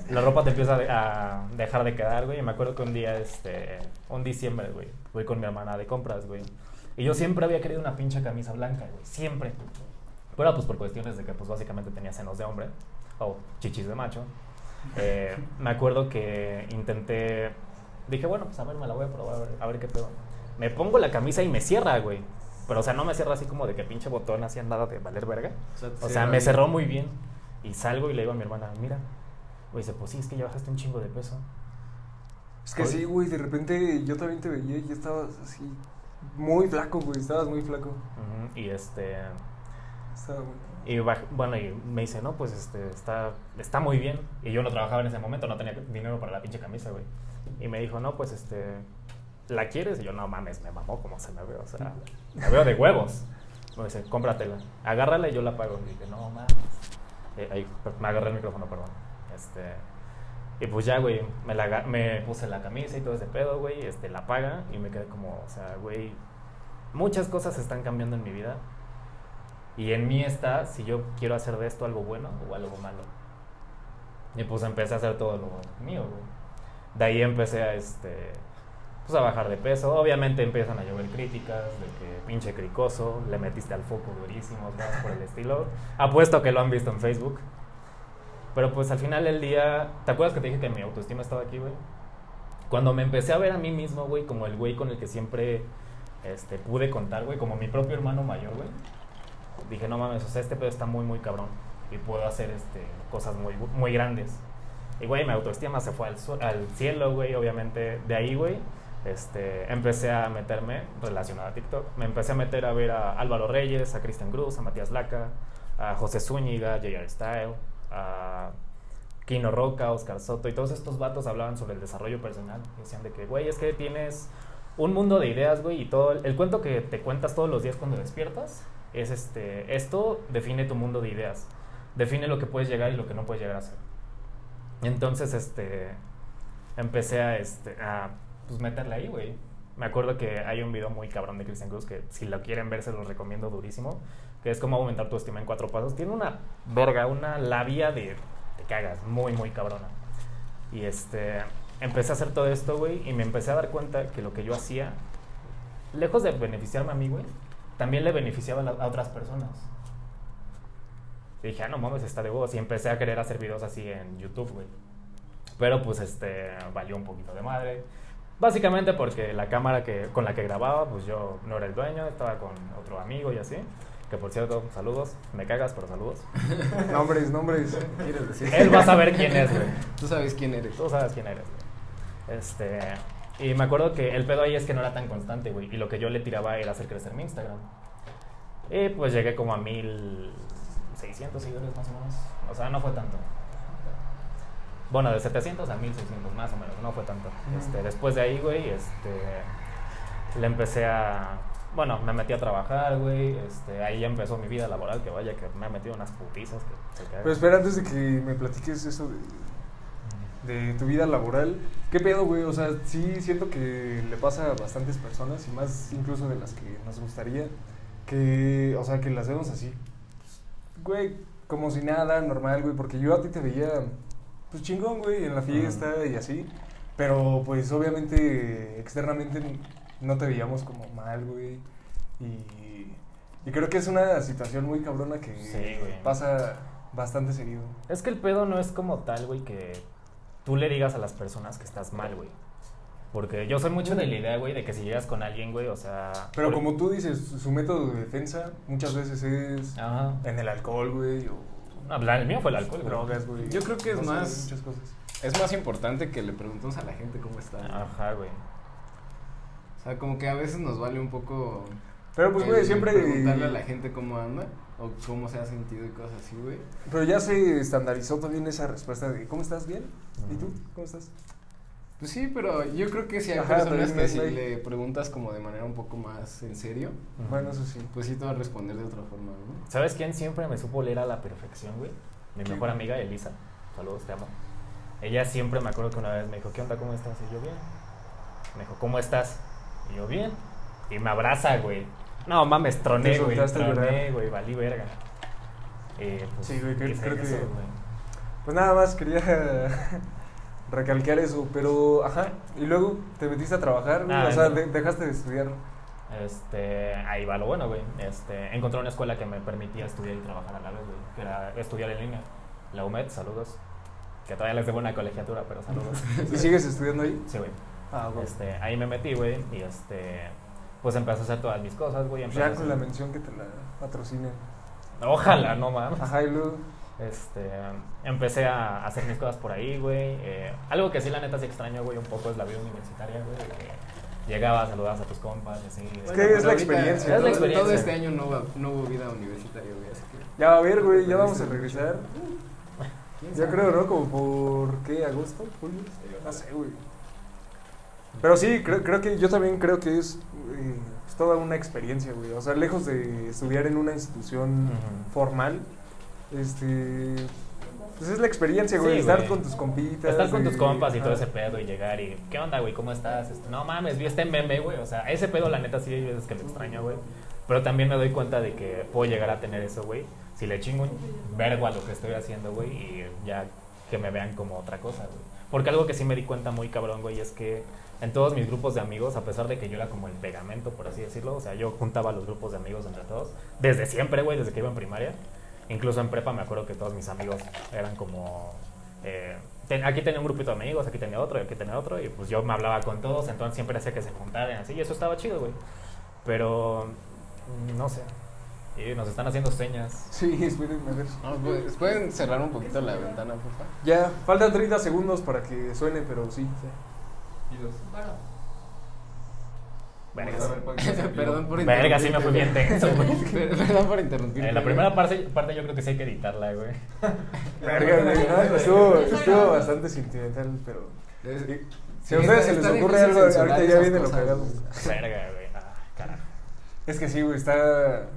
La ropa te empieza a dejar de quedar, güey. Y me acuerdo que un día, este, un diciembre, güey, fui con mi hermana de compras, güey. Y yo siempre había querido una pinche camisa blanca, güey. Siempre. Pero pues por cuestiones de que, pues básicamente tenía senos de hombre. O chichis de macho. Eh, me acuerdo que intenté. Dije, bueno, pues a ver, me la voy a probar, a ver, a ver qué pedo. Me pongo la camisa y me cierra, güey. Pero, o sea, no me cierra así como de que pinche botón así andaba de valer verga. O sea, me cerró muy bien. Y salgo y le digo a mi hermana, mira. Güey, dice, pues sí, es que ya bajaste un chingo de peso. Es que sí, güey, de repente yo también te veía y ya estabas así muy flaco, güey, estabas muy flaco. Y este. Estaba muy... Y baj- bueno, y me dice, no, pues este, está, está muy bien. Y yo no trabajaba en ese momento, no tenía dinero para la pinche camisa, güey. Y me dijo, no, pues este, ¿la quieres? Y yo, no mames, me mamó como se me ve, o sea, me veo de huevos. Me dice, cómpratela, agárrala y yo la pago. Y dije, no mames. Eh, ahí, me agarré el micrófono, perdón. Este, y pues ya, güey, me, la, me puse la camisa y todo ese pedo, güey, este, la paga y me quedé como, o sea, güey, muchas cosas están cambiando en mi vida. Y en mí está si yo quiero hacer de esto algo bueno o algo malo. Y pues empecé a hacer todo lo mío, güey. De ahí empecé a, este, pues a bajar de peso. Obviamente empiezan a llover críticas de que pinche cricoso, le metiste al foco durísimo, por el estilo. Apuesto que lo han visto en Facebook. Pero pues al final del día, ¿te acuerdas que te dije que mi autoestima estaba aquí, güey? Cuando me empecé a ver a mí mismo, güey, como el güey con el que siempre este, pude contar, güey, como mi propio hermano mayor, güey dije, no mames, o sea, este pedo está muy, muy cabrón. Y puedo hacer este, cosas muy, muy grandes. Y, güey, mi autoestima se fue al, al cielo, güey, obviamente. De ahí, güey, este, empecé a meterme relacionado a TikTok. Me empecé a meter a ver a Álvaro Reyes, a Cristian Cruz, a Matías Laca, a José Zúñiga, a J.R. Style, a Kino Roca, Oscar Soto. Y todos estos vatos hablaban sobre el desarrollo personal. Y decían de que, güey, es que tienes un mundo de ideas, güey, y todo el, el cuento que te cuentas todos los días cuando despiertas es este, esto define tu mundo de ideas, define lo que puedes llegar y lo que no puedes llegar a ser. Entonces, este, empecé a, este, a pues, meterle ahí, güey. Me acuerdo que hay un video muy cabrón de Christian Cruz que si lo quieren ver se los recomiendo durísimo, que es cómo aumentar tu estima en cuatro pasos. Tiene una verga, una labia de te cagas, muy, muy cabrona. Y este, empecé a hacer todo esto, güey, y me empecé a dar cuenta que lo que yo hacía, lejos de beneficiarme a mí, güey, también le beneficiaba a otras personas. Y dije, ah, no mames, está de huevos. Y empecé a querer hacer videos así en YouTube, güey. Pero pues este, valió un poquito de madre. Básicamente porque la cámara que, con la que grababa, pues yo no era el dueño, estaba con otro amigo y así. Que por cierto, saludos. Me cagas, pero saludos. Nombres, nombres. ¿Quieres decir? Él va a saber quién es, güey. Tú sabes quién eres. Tú sabes quién eres, güey. Este. Y me acuerdo que el pedo ahí es que no era tan constante, güey. Y lo que yo le tiraba era hacer crecer mi Instagram. Y pues llegué como a 1600 seguidores más o menos. O sea, no fue tanto. Bueno, de 700 a 1600 más o menos, no fue tanto. Este, después de ahí, güey, este, le empecé a... Bueno, me metí a trabajar, güey. Este, ahí empezó mi vida laboral, que vaya, que me ha metido unas putizas. Que, se. Pero espera, antes de que me platiques eso de, de tu vida laboral, ¿qué pedo, güey? O sea, sí siento que le pasa a bastantes personas y más incluso de las que nos gustaría, que, o sea, que las vemos así, güey, como si nada, normal, güey, porque yo a ti te veía, pues chingón, güey, en la fiesta y así, pero pues obviamente externamente no te veíamos como mal, güey, y, y creo que es una situación muy cabrona que Sí, pasa bastante seguido. Es que el pedo no es como tal, güey, que tú le digas a las personas que estás mal, güey. Porque yo soy mucho de la idea, güey, de que si llegas con alguien, güey, o sea... Pero por- como tú dices, su método de defensa muchas veces es Ajá. en el alcohol, güey, o No, el mío fue el alcohol, güey. drogas, güey. Yo creo que es más- muchas cosas. Es más importante que le preguntemos a la gente cómo está. Ajá, güey. O sea, como que a veces nos vale un poco. Pero pues, güey, siempre... Preguntarle a la gente cómo anda o cómo se ha sentido y cosas así, güey. Pero ya se estandarizó también esa respuesta de ¿cómo estás? ¿Bien? ¿Y tú? ¿Cómo estás? Pues sí, pero yo creo que si hay Ajá, personas que si le preguntas como de manera un poco más en serio. Bueno, eso sí. pues sí te va a responder de otra forma, ¿no? ¿Sabes quién siempre me supo leer a la perfección, güey? Mi mejor amiga, Elisa. Saludos, te amo. Ella siempre me acuerdo que una vez me dijo, ¿qué onda? ¿Cómo estás? Y yo, bien. Me dijo, ¿cómo estás? Y yo, bien. Y me abraza, güey. No mames, troné, güey. Troné, güey, valí verga. Eh, pues, Sí, güey, creo- creo que- eso, güey. Pues nada más quería recalcar eso, pero ajá, y luego te metiste a trabajar, güey, Ah, o sea, de- dejaste de estudiar. Este, ahí va lo bueno, güey. Este, encontré una escuela que me permitía estudiar y trabajar a la vez, güey. Que era estudiar en línea. La UMED, saludos. Que todavía les debo una colegiatura, pero saludos. ¿Y sigues estudiando ahí? Sí, güey. Ah, güey. Este, ahí me metí, güey, y este, pues empecé a hacer todas mis cosas, güey. Ya con la mención que te la patrocinen. Ojalá, no mames. Ajá, y luego... Este, empecé a hacer mis cosas por ahí, güey. Eh, algo que sí, la neta, sí extraño, güey, un poco es la vida universitaria, güey. de que Llegabas, saludabas a tus compas, y así. Es que es la experiencia, Es la todo- experiencia. Todo este año no, va- no hubo vida universitaria, güey, así que... Ya va a ver, güey, ya vamos a regresar. ¿quién Ya sabe? creo, ¿no? Como por, ¿qué? ¿Agosto? ¿Julio? No sé, güey. Pero sí, creo, creo que yo también creo que es eh, pues, toda una experiencia, güey. O sea, lejos de estudiar en una institución formal, este... Pues es la experiencia, güey, Sí, estar güey. con tus compitas. Estar con de- tus compas y todo ajá. ese pedo y llegar y, ¿qué onda, güey? ¿Cómo estás? Este, no mames, vi este meme, güey. O sea, ese pedo, la neta, sí hay veces que lo extraño, güey. Pero también me doy cuenta de que puedo llegar a tener eso, güey. Si le chingo un vergo a lo que estoy haciendo, güey, y ya que me vean como otra cosa, güey. Porque algo que sí me di cuenta muy cabrón, güey, es que en todos mis grupos de amigos, a pesar de que yo era como el pegamento, por así decirlo, o sea, yo juntaba los grupos de amigos entre todos, desde siempre, güey, desde que iba en primaria. Incluso en prepa me acuerdo que todos mis amigos eran como... eh, ten- aquí tenía un grupito de amigos, aquí tenía otro, y aquí tenía otro, y pues yo me hablaba con todos, entonces siempre hacía que se juntaran así, y eso estaba chido, güey. Pero, mm, no sé. Y nos están haciendo señas. Sí, espérenme a ver. No, pues, ¿Pueden cerrar un poquito la ventana, por favor? Ya, faltan 30 segundos para que suene, pero sí. Vergas. Perdón por Verga, sí me fui bien tenso, güey. Perdón por interrumpir. Eh, la primera parte, parte yo creo que sí hay que editarla, güey. Verga, güey, no, estuvo, estuvo bastante sentimental, pero... Si a ustedes se les ocurre algo, ahorita ya viene lo cagado. Verga, güey. Ah, carajo. Es que sí, güey, está...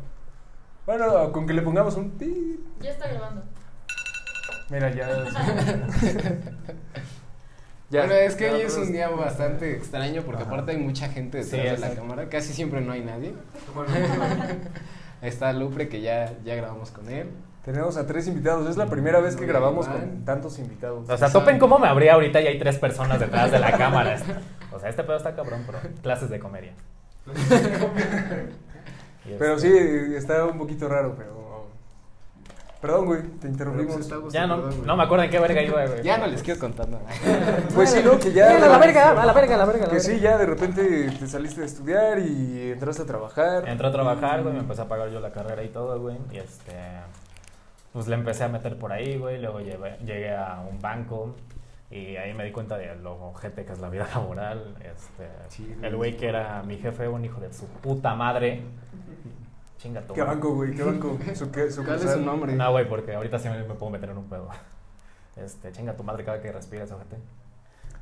Bueno, con que le pongamos un pi... Ya está grabando. Mira, ya... Bueno, es que ya, hoy es un día bastante extraño porque Ajá. aparte hay mucha gente detrás Sí, de la cámara. Casi siempre no hay nadie. Está Lupre que ya, ya grabamos con él. Tenemos a tres invitados, es la primera vez que Muy grabamos con tantos invitados. O sea, topen cómo me abría ahorita y hay tres personas detrás de la cámara. O sea, este pedo está cabrón, pero clases de comedia. Pero sí, está un poquito raro, pero... Perdón, güey, te pues, interrumpimos. gusto, Ya no, perdón, no me acuerdo en qué verga iba, güey. Ya no les quiero contar nada. Pues sí, ¿no? Que ya. a la verga, a la verga, a la verga. a la Que verga. sí, ya de repente te saliste de estudiar y entraste a trabajar. Entré a trabajar, güey, me empecé a pagar yo la carrera y todo, güey. Y este. Pues le empecé a meter por ahí, güey. Luego llevé- llegué a un banco. Y ahí me di cuenta de lo ojete que es la vida laboral. Este, Sí, el güey que era mi jefe, un hijo de su puta madre. Chinga tu ¿Qué banco, güey? ¿Qué banco? Su, qué, su ¿Cuál es su nombre? No, güey, porque ahorita sí me, me puedo meter en un pedo. Este, chinga tu madre cada que respiras, ojete.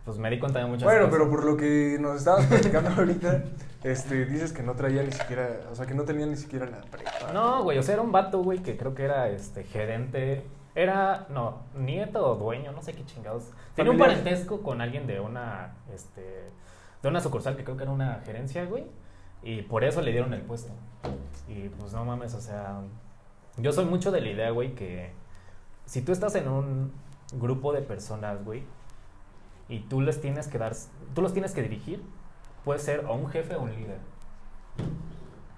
Pues me di cuenta de muchas Bueno, cosas. pero por lo que nos estabas platicando ahorita, este, dices que no traía ni siquiera, o sea, que no tenía ni siquiera la prepa. No, güey, o sea, era un vato, güey, que creo que era este gerente. Era, no, nieto o dueño, no sé qué chingados. Tenía un parentesco con alguien de una, este, de una sucursal que creo que era una gerencia, güey. Y por eso le dieron el puesto. Y pues no mames, o sea, yo soy mucho de la idea, güey, que si tú estás en un grupo de personas, güey, y tú les tienes que dar, tú los tienes que dirigir, puedes ser o un jefe o un líder.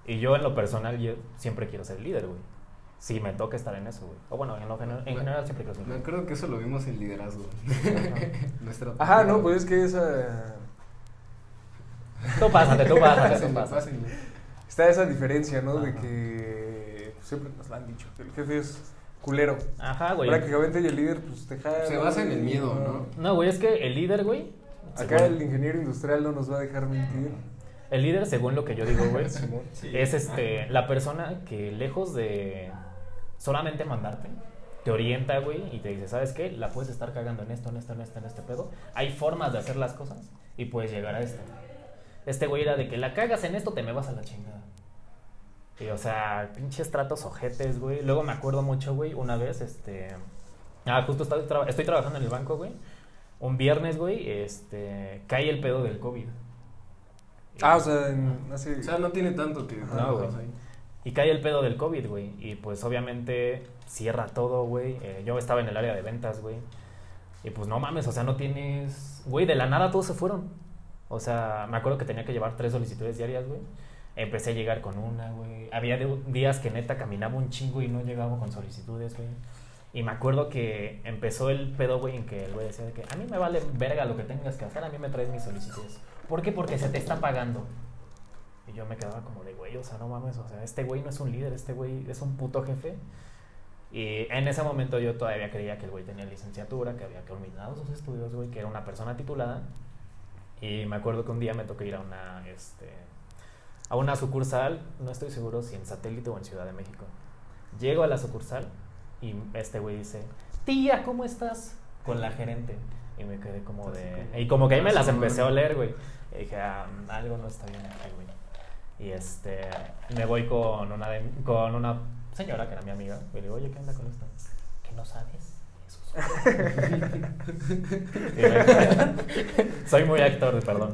Y yo en lo personal yo siempre quiero ser líder, güey. Si me toca estar en eso, güey. O bueno, en, lo gener- en general siempre quiero ser líder. acuerdo que eso lo vimos en liderazgo. Nuestra Ajá, no, pues es que esa... Tú pásate, tú pásate, tú Pásenle, pásate. pásenle. Está esa diferencia, ¿no? De que siempre nos lo han dicho, que el jefe es culero. Ajá, güey. Prácticamente y el líder, pues te jala, Se basa en el miedo, ¿no? No, güey, es que el líder, güey. Acá según- el ingeniero industrial no nos va a dejar mentir. El líder, según lo que yo digo, güey, es este la persona que lejos de solamente mandarte, te orienta, güey, y te dice, ¿sabes qué? La puedes estar cagando en esto, en esto, en esto, en este pedo. Hay formas de hacer las cosas y puedes llegar a esto. Este güey era de que la cagas en esto, te me vas a la chingada. Y, o sea, pinches tratos ojetes, güey. Luego me acuerdo mucho, güey, una vez, este... Ah, justo estoy, estoy trabajando en el banco, güey. Un viernes, güey, este... Cae el pedo del COVID. Ah, o sea, en, hace... O sea, no tiene tanto que. No, güey. Y cae el pedo del COVID, güey. Y pues obviamente cierra todo, güey. Eh, yo estaba en el área de ventas, güey. Y pues no mames, o sea, no tienes... Güey, de la nada todos se fueron. O sea, me acuerdo que tenía que llevar tres solicitudes diarias, güey. Empecé a llegar con una, güey. Había días que neta caminaba un chingo y no llegaba con solicitudes, güey. Y me acuerdo que empezó el pedo, güey, en que el güey decía de que a mí me vale verga lo que tengas que hacer, a mí me traes mis solicitudes. ¿Por qué? Porque se te está pagando. Y yo me quedaba como de, güey, o sea, no mames, o sea, este güey no es un líder, este güey es un puto jefe. Y en ese momento yo todavía creía que el güey tenía licenciatura, que había culminado sus estudios, güey, que era una persona titulada. Y me acuerdo que un día me tocó ir a una, este, a una sucursal, no estoy seguro si en satélite o en Ciudad de México. Llego a la sucursal y este güey dice, tía, ¿cómo estás? Con la gerente. Y me quedé como de... Y como que ahí me las empecé a oler, güey. Y dije, ah, algo no está bien aquí, güey. Y este, me voy con una, de- con una señora que era mi amiga. Y le digo, oye, ¿qué onda con esto? Que no sabes. Soy muy actor, perdón.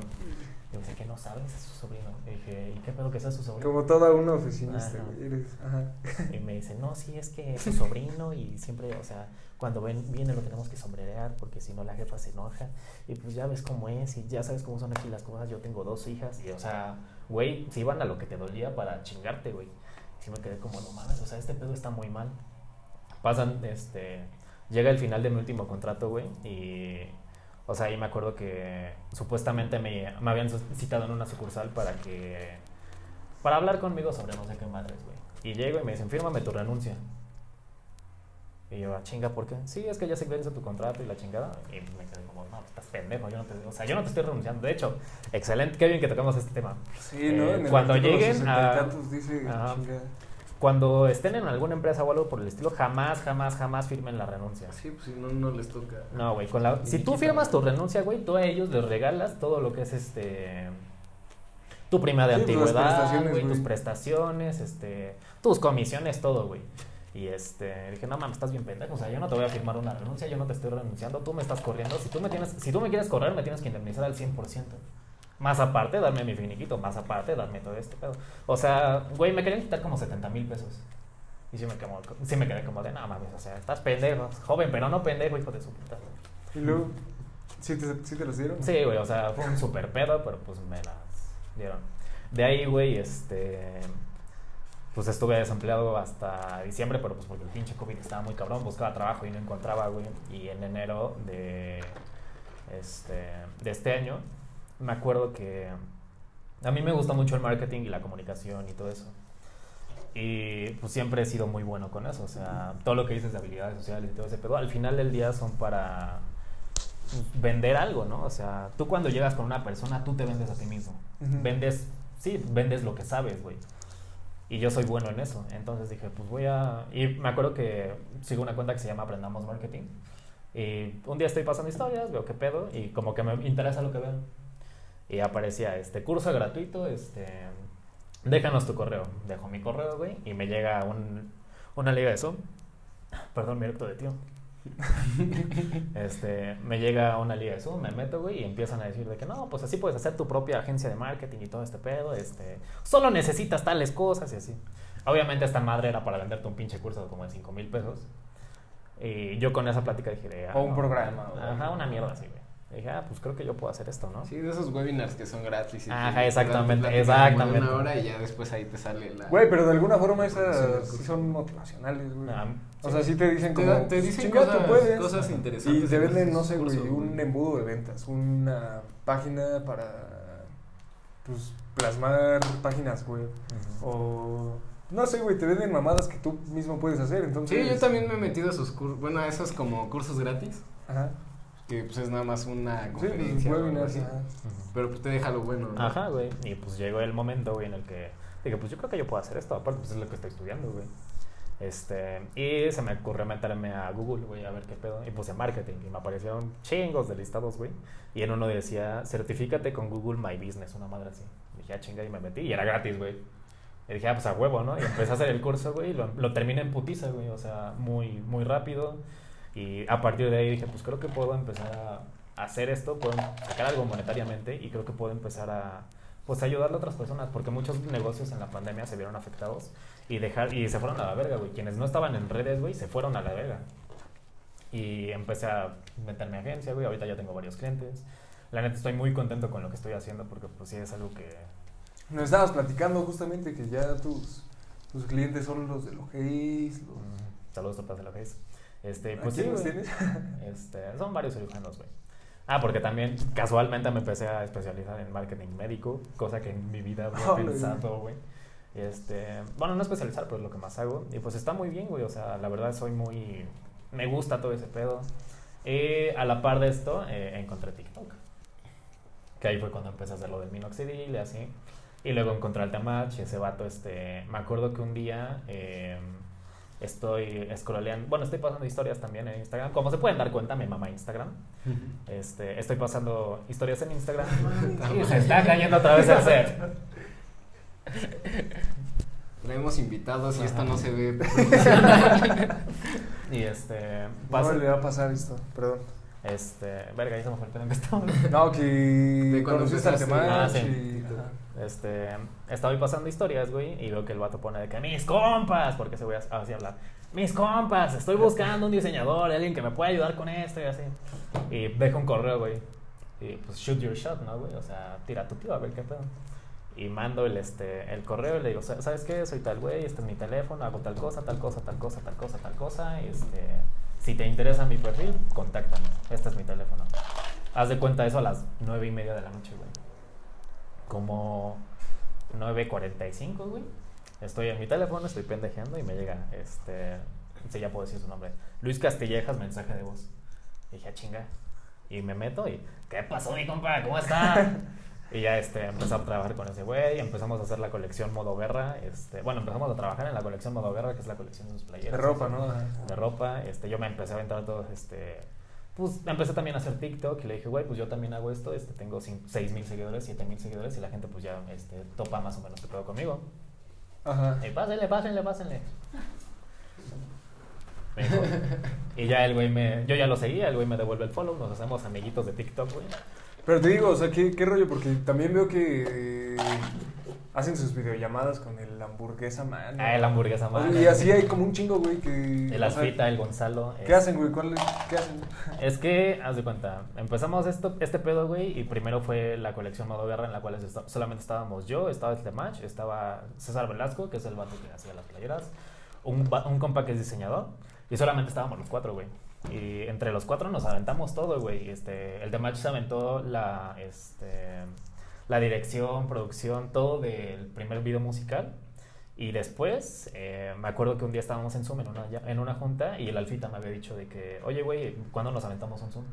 Y me dice, que no sabes, es su sobrino. Y dije, ¿y qué pedo que sea su sobrino? Como toda una oficinista, Ajá. güey. Eres, ajá. Y me dice, no, sí, es que es su sobrino y siempre, o sea, cuando ven, viene lo tenemos que sombrerear porque si no la jefa se enoja. Y pues ya ves cómo es y ya sabes cómo son aquí las cosas. Yo tengo dos hijas y, o sea, güey, se iban a lo que te dolía para chingarte, güey. Y sí me quedé como, no mames, o sea, este pedo está muy mal. Pasan, este, llega el final de mi último contrato, güey, y... O sea, ahí me acuerdo que supuestamente me, me habían citado en una sucursal para que para hablar conmigo sobre no sé qué madres, güey. Y llego y me dicen, fírmame tu renuncia. Y yo, "Ah, chinga, ¿por qué? Sí, es que ya se vence tu contrato y la chingada. Y me quedé como, no, estás pendejo, yo no te, o sea, yo no te estoy renunciando. De hecho, excelente, qué bien que tocamos este tema. Sí, ¿no? Eh, En el cuando lleguen 60 y a- tantos dice, Ajá. Cuando estén en alguna empresa o algo por el estilo, jamás, jamás, jamás firmen la renuncia. Sí, pues si no, no les toca. No, güey, con la... Si tú firmas tu renuncia, güey, tú a ellos les regalas todo lo que es este... Tu prima de Sí, pues, antigüedad, prestaciones, güey, tus prestaciones, este... Tus comisiones, todo, güey. Y este, dije, no mames, estás bien pendejo, o sea, yo no te voy a firmar una renuncia, yo no te estoy renunciando, tú me estás corriendo, si tú me tienes, si tú me quieres correr, me tienes que indemnizar al 100%. Más aparte, darme mi finiquito, más aparte, darme todo este pedo. O sea, güey, me querían quitar como 70 mil pesos. Y sí me, quedé, sí me quedé como de, no mames, o sea, estás pendejo, joven, pero no pendejo, hijo de su puta. madre". Y luego, ¿sí te, sí te los dieron? Sí, güey, o sea, fue un super pedo, pero pues me las dieron. De ahí, güey, este. pues estuve desempleado hasta diciembre, pero pues porque el pinche COVID estaba muy cabrón, buscaba trabajo y no encontraba, güey. Y en enero de este, de este año, me acuerdo que a mí me gusta mucho el marketing y la comunicación y todo eso. Y pues siempre he sido muy bueno con eso, o sea, todo lo que dices de habilidades sociales y todo ese pedo, al final del día son para vender algo, ¿no? O sea, tú cuando llegas con una persona, tú te vendes a ti mismo. Ujú. Vendes, sí, vendes lo que sabes, güey. Y yo soy bueno en eso. Entonces dije, pues voy a... Y me acuerdo que sigo una cuenta que se llama Aprendamos Marketing. Y un día estoy pasando historias, veo qué pedo, y como que me interesa lo que veo. Y aparecía este curso gratuito, este... Déjanos tu correo. Dejo mi correo, güey, y me llega un, una liga de Zoom. Perdón, mi de tío. este, me llega una liga de Zoom, me meto, güey, y empiezan a decir de que no, pues así puedes hacer tu propia agencia de marketing y todo este pedo, este, solo necesitas tales cosas y así. Obviamente esta madre era para venderte un pinche curso como de 5 mil pesos. Y yo con esa plática dije, ah, O un no, programa, Ajá, una mierda así, güey. Dije, ah, pues creo que yo puedo hacer esto, ¿no? Sí, de esos webinars que son gratis. y Ajá, exactamente, exactamente. Una hora y ya después ahí te sale la. Güey, pero de alguna forma esas sí. son motivacionales, güey. Ah, O sea, sí te dicen como... te dicen "Chinga, tú cosas- puedes". cosas interesantes Y te en venden, no sé, güey, un embudo de ventas, una página para, pues, plasmar páginas, güey. ujú. O... No sé, güey, te venden mamadas que tú mismo puedes hacer, entonces... Sí, yo también me he metido a esos cursos. Bueno, a esos como cursos gratis. Ajá. Que pues es nada más una Sí, conferencia. así. ajá. Ujú. Pero pues te deja lo bueno. ¿no? Ajá, güey. Y pues llegó el momento, güey, en el que dije, pues yo creo que yo puedo hacer esto. Aparte, pues es lo que estoy estudiando, güey. Este, y se me ocurrió meterme a Google, güey, a ver qué pedo. Y puse marketing. Y me aparecieron chingos de listados, güey. Y en uno decía, certifícate con Google My Business, una madre así. dije, ah, chinga, y me metí. Y era gratis, güey. Y dije, ah, pues a huevo, ¿no? Y empecé a hacer el curso, güey. Y lo, lo terminé en putiza, güey. O sea, muy, muy rápido. Y a partir de ahí dije, pues creo que puedo empezar a hacer esto, puedo sacar algo monetariamente y creo que puedo empezar a pues ayudarle a otras personas, porque muchos negocios en la pandemia se vieron afectados y dejar y se fueron a la verga, güey. Quienes no estaban en redes, güey, se fueron a la verga. Y empecé a meterme a agencia, güey. Ahorita ya tengo varios clientes. La neta estoy muy contento con lo que estoy haciendo porque pues sí es algo que Nos estabas platicando justamente que ya tus, tus clientes son los de los gays, los... mm, saludos topas de lo que es. Este, ¿A pues sí, los tienes? Este, son varios cirujanos, güey. Ah, porque también casualmente me empecé a especializar en marketing médico, cosa que en mi vida había Órale. pensado, güey. Este, bueno, no especializar, pero es lo que más hago. Y pues está muy bien, güey. O sea, la verdad soy muy. Me gusta todo ese pedo. Y a la par de esto, eh, encontré TikTok. Que ahí fue cuando empecé a hacer lo del minoxidil y así. Y luego encontré al Temach, ese vato, este. Me acuerdo que un día. eh, Estoy scrolleando, bueno, estoy pasando historias también en Instagram. Como se pueden dar cuenta, me mama Instagram. Este, estoy pasando historias en Instagram y se está cayendo otra vez el set. Traemos invitados y esto Ajá. no se ve. Y este, No le va a pasar esto, perdón. este, verga, ya se me fue el pedo que. No, que cuando conociste al empezaste. Ah, sí. Este, estaba pasando historias, güey, y veo que el vato pone de que mis compas, porque se voy a así hablar. Mis compas, estoy buscando un diseñador, alguien que me pueda ayudar con esto y así. Y dejo un correo, güey. Y pues shoot your shot, ¿no, güey? O sea, tira tu tío a ver qué pedo. Y mando el, este, el correo y le digo, "Sa- ¿sabes qué? Soy tal güey, este es mi teléfono, hago tal cosa, tal cosa, tal cosa, tal cosa, tal cosa. Y este, si te interesa mi perfil, contáctame. Este es mi teléfono. Haz de cuenta eso a las nueve y media de la noche, güey. Como 9.45, güey. Estoy en mi teléfono, estoy pendejeando y me llega, este, sí, ya puedo decir su nombre. Luis Castillejas, mensaje de voz. dije, "Ah, chinga. Y me meto y, ¿qué pasó, mi compa? ¿Cómo está? y ya, este, empecé a trabajar con ese güey, empezamos a hacer la colección Modo Guerra, este, bueno, empezamos a trabajar en la colección Modo Guerra, que es la colección de sus playeras. De ropa, ¿no? De ropa. Este, yo me empecé a aventar todos, este, pues empecé también a hacer TikTok y le dije, güey, pues yo también hago esto, este, tengo 6 mil seguidores, 7 mil seguidores y la gente pues ya, este, topa más o menos que todo conmigo. Ajá. Y pásenle, pásenle, pásenle. Me dijo, y ya el güey me, yo ya lo seguía, el güey me devuelve el follow, nos hacemos amiguitos de TikTok, güey. Pero te digo, o sea, ¿qué, qué rollo? Porque también veo que eh, hacen sus videollamadas con el hamburguesa man. Ah, el hamburguesa man. Y así hay como un chingo, güey, que... El Alfita, el Gonzalo. ¿Qué es- hacen, güey? ¿Cuál es- ¿Qué hacen? Es que, haz de cuenta, empezamos esto, este pedo, güey, y primero fue la colección Modo Guerra en la cual solamente estábamos yo, estaba este match, estaba César Velasco, que es el vato que hacía las playeras, un, un compa que es diseñador, y solamente estábamos los cuatro, güey. Y entre los cuatro nos aventamos todo, güey. Este, el de match se aventó la, este, la dirección, producción, todo del primer video musical. Y después, eh, me acuerdo que un día estábamos en Zoom, en una, en una junta, y el Alfita me había dicho de que, oye, güey, ¿cuándo nos aventamos un Zoom?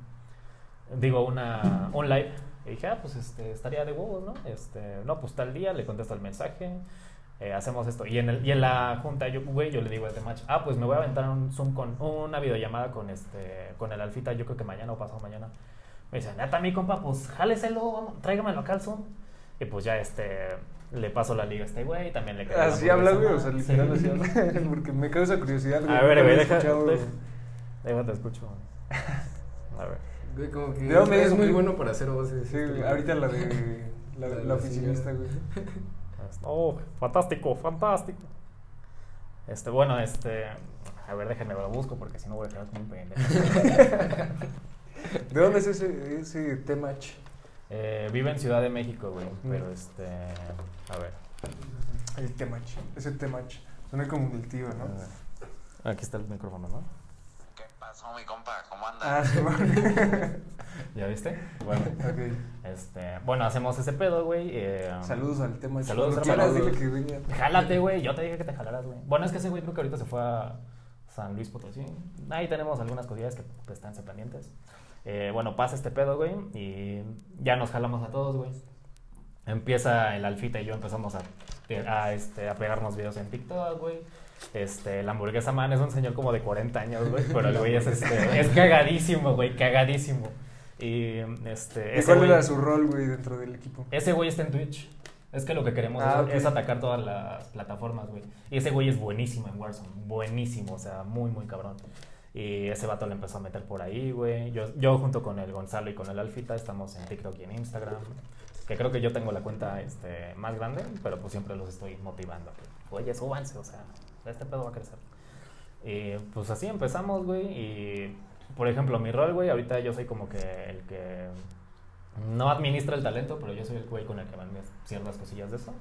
Digo, una, un live. Y dije, ah, pues este, estaría de huevos, ¿no? Este, no, pues tal día, le contesto el mensaje, eh, hacemos esto. Y en, el, y en la junta, yo, güey, yo le digo a este match, ah, pues me voy a aventar un Zoom con una videollamada con, este, con el Alfita, yo creo que mañana o pasado mañana. Me dice, neta, mi compa, pues jáleselo, vamos, tráigamelo acá al Zoom. Y pues ya, este, le paso la liga a este güey, también le la Así habla, güey, o sea, literal Sí. así habla. Porque me causa curiosidad, güey. A ver, güey, deja, deja- déjate, escucho. A ver. Güey, como que ¿De dónde es muy bueno para hacer voces. Sí, güey, ahorita la de... La, La la, de la oficinista, señora. güey. Oh, fantástico, fantástico. Este, bueno, este. A ver, déjenme lo busco porque si no voy a quedar como un pendejo. ¿De dónde es ese, ese T-Match? Eh, vive en Ciudad de México, güey. Mm. Pero este. A ver. El T-Match. Ese T-Match. Suena como del tío, ¿no? Aquí está el micrófono, ¿no? ¿Qué pasó, mi compa? ¿Cómo anda? Ah, sí, bueno. ¿Ya viste? Bueno. Este, bueno, hacemos ese pedo, güey. eh, Saludos al T-Match. Saludos, hermano. dile que venga. Jálate, güey. Yo te dije que te jalaras, güey. Bueno, es que ese güey creo que ahorita se fue a San Luis Potosí. Ahí tenemos algunas cosillas que pues, están pendientes. Eh, bueno, pasa este pedo, güey. Y ya nos jalamos a todos, güey. Empieza el Alfita y yo empezamos a, a, este, a pegarnos videos en TikTok, güey. Este, la hamburguesa man es un señor como de 40 años, güey. Pero el güey es, este, es cagadísimo, güey. Cagadísimo. Y este. ¿Y ese cuál güey- era su rol, güey, dentro del equipo? ese güey está en Twitch. Es que lo que queremos Ah, es atacar todas las plataformas, güey. Y ese güey es buenísimo en Warzone. Buenísimo, o sea, muy, muy cabrón. Y ese vato le empezó a meter por ahí, güey. Yo, yo junto con el Gonzalo y con el Alfita estamos en TikTok y en Instagram. Que creo que yo tengo la cuenta este, más grande, pero pues siempre los estoy motivando. Oye, súbanse, o sea, este pedo va a crecer. Y pues así empezamos, güey. Y por ejemplo, mi rol, güey, ahorita yo soy como que el que no administra el talento, pero yo soy el güey con el que van ciertas cosillas de eso.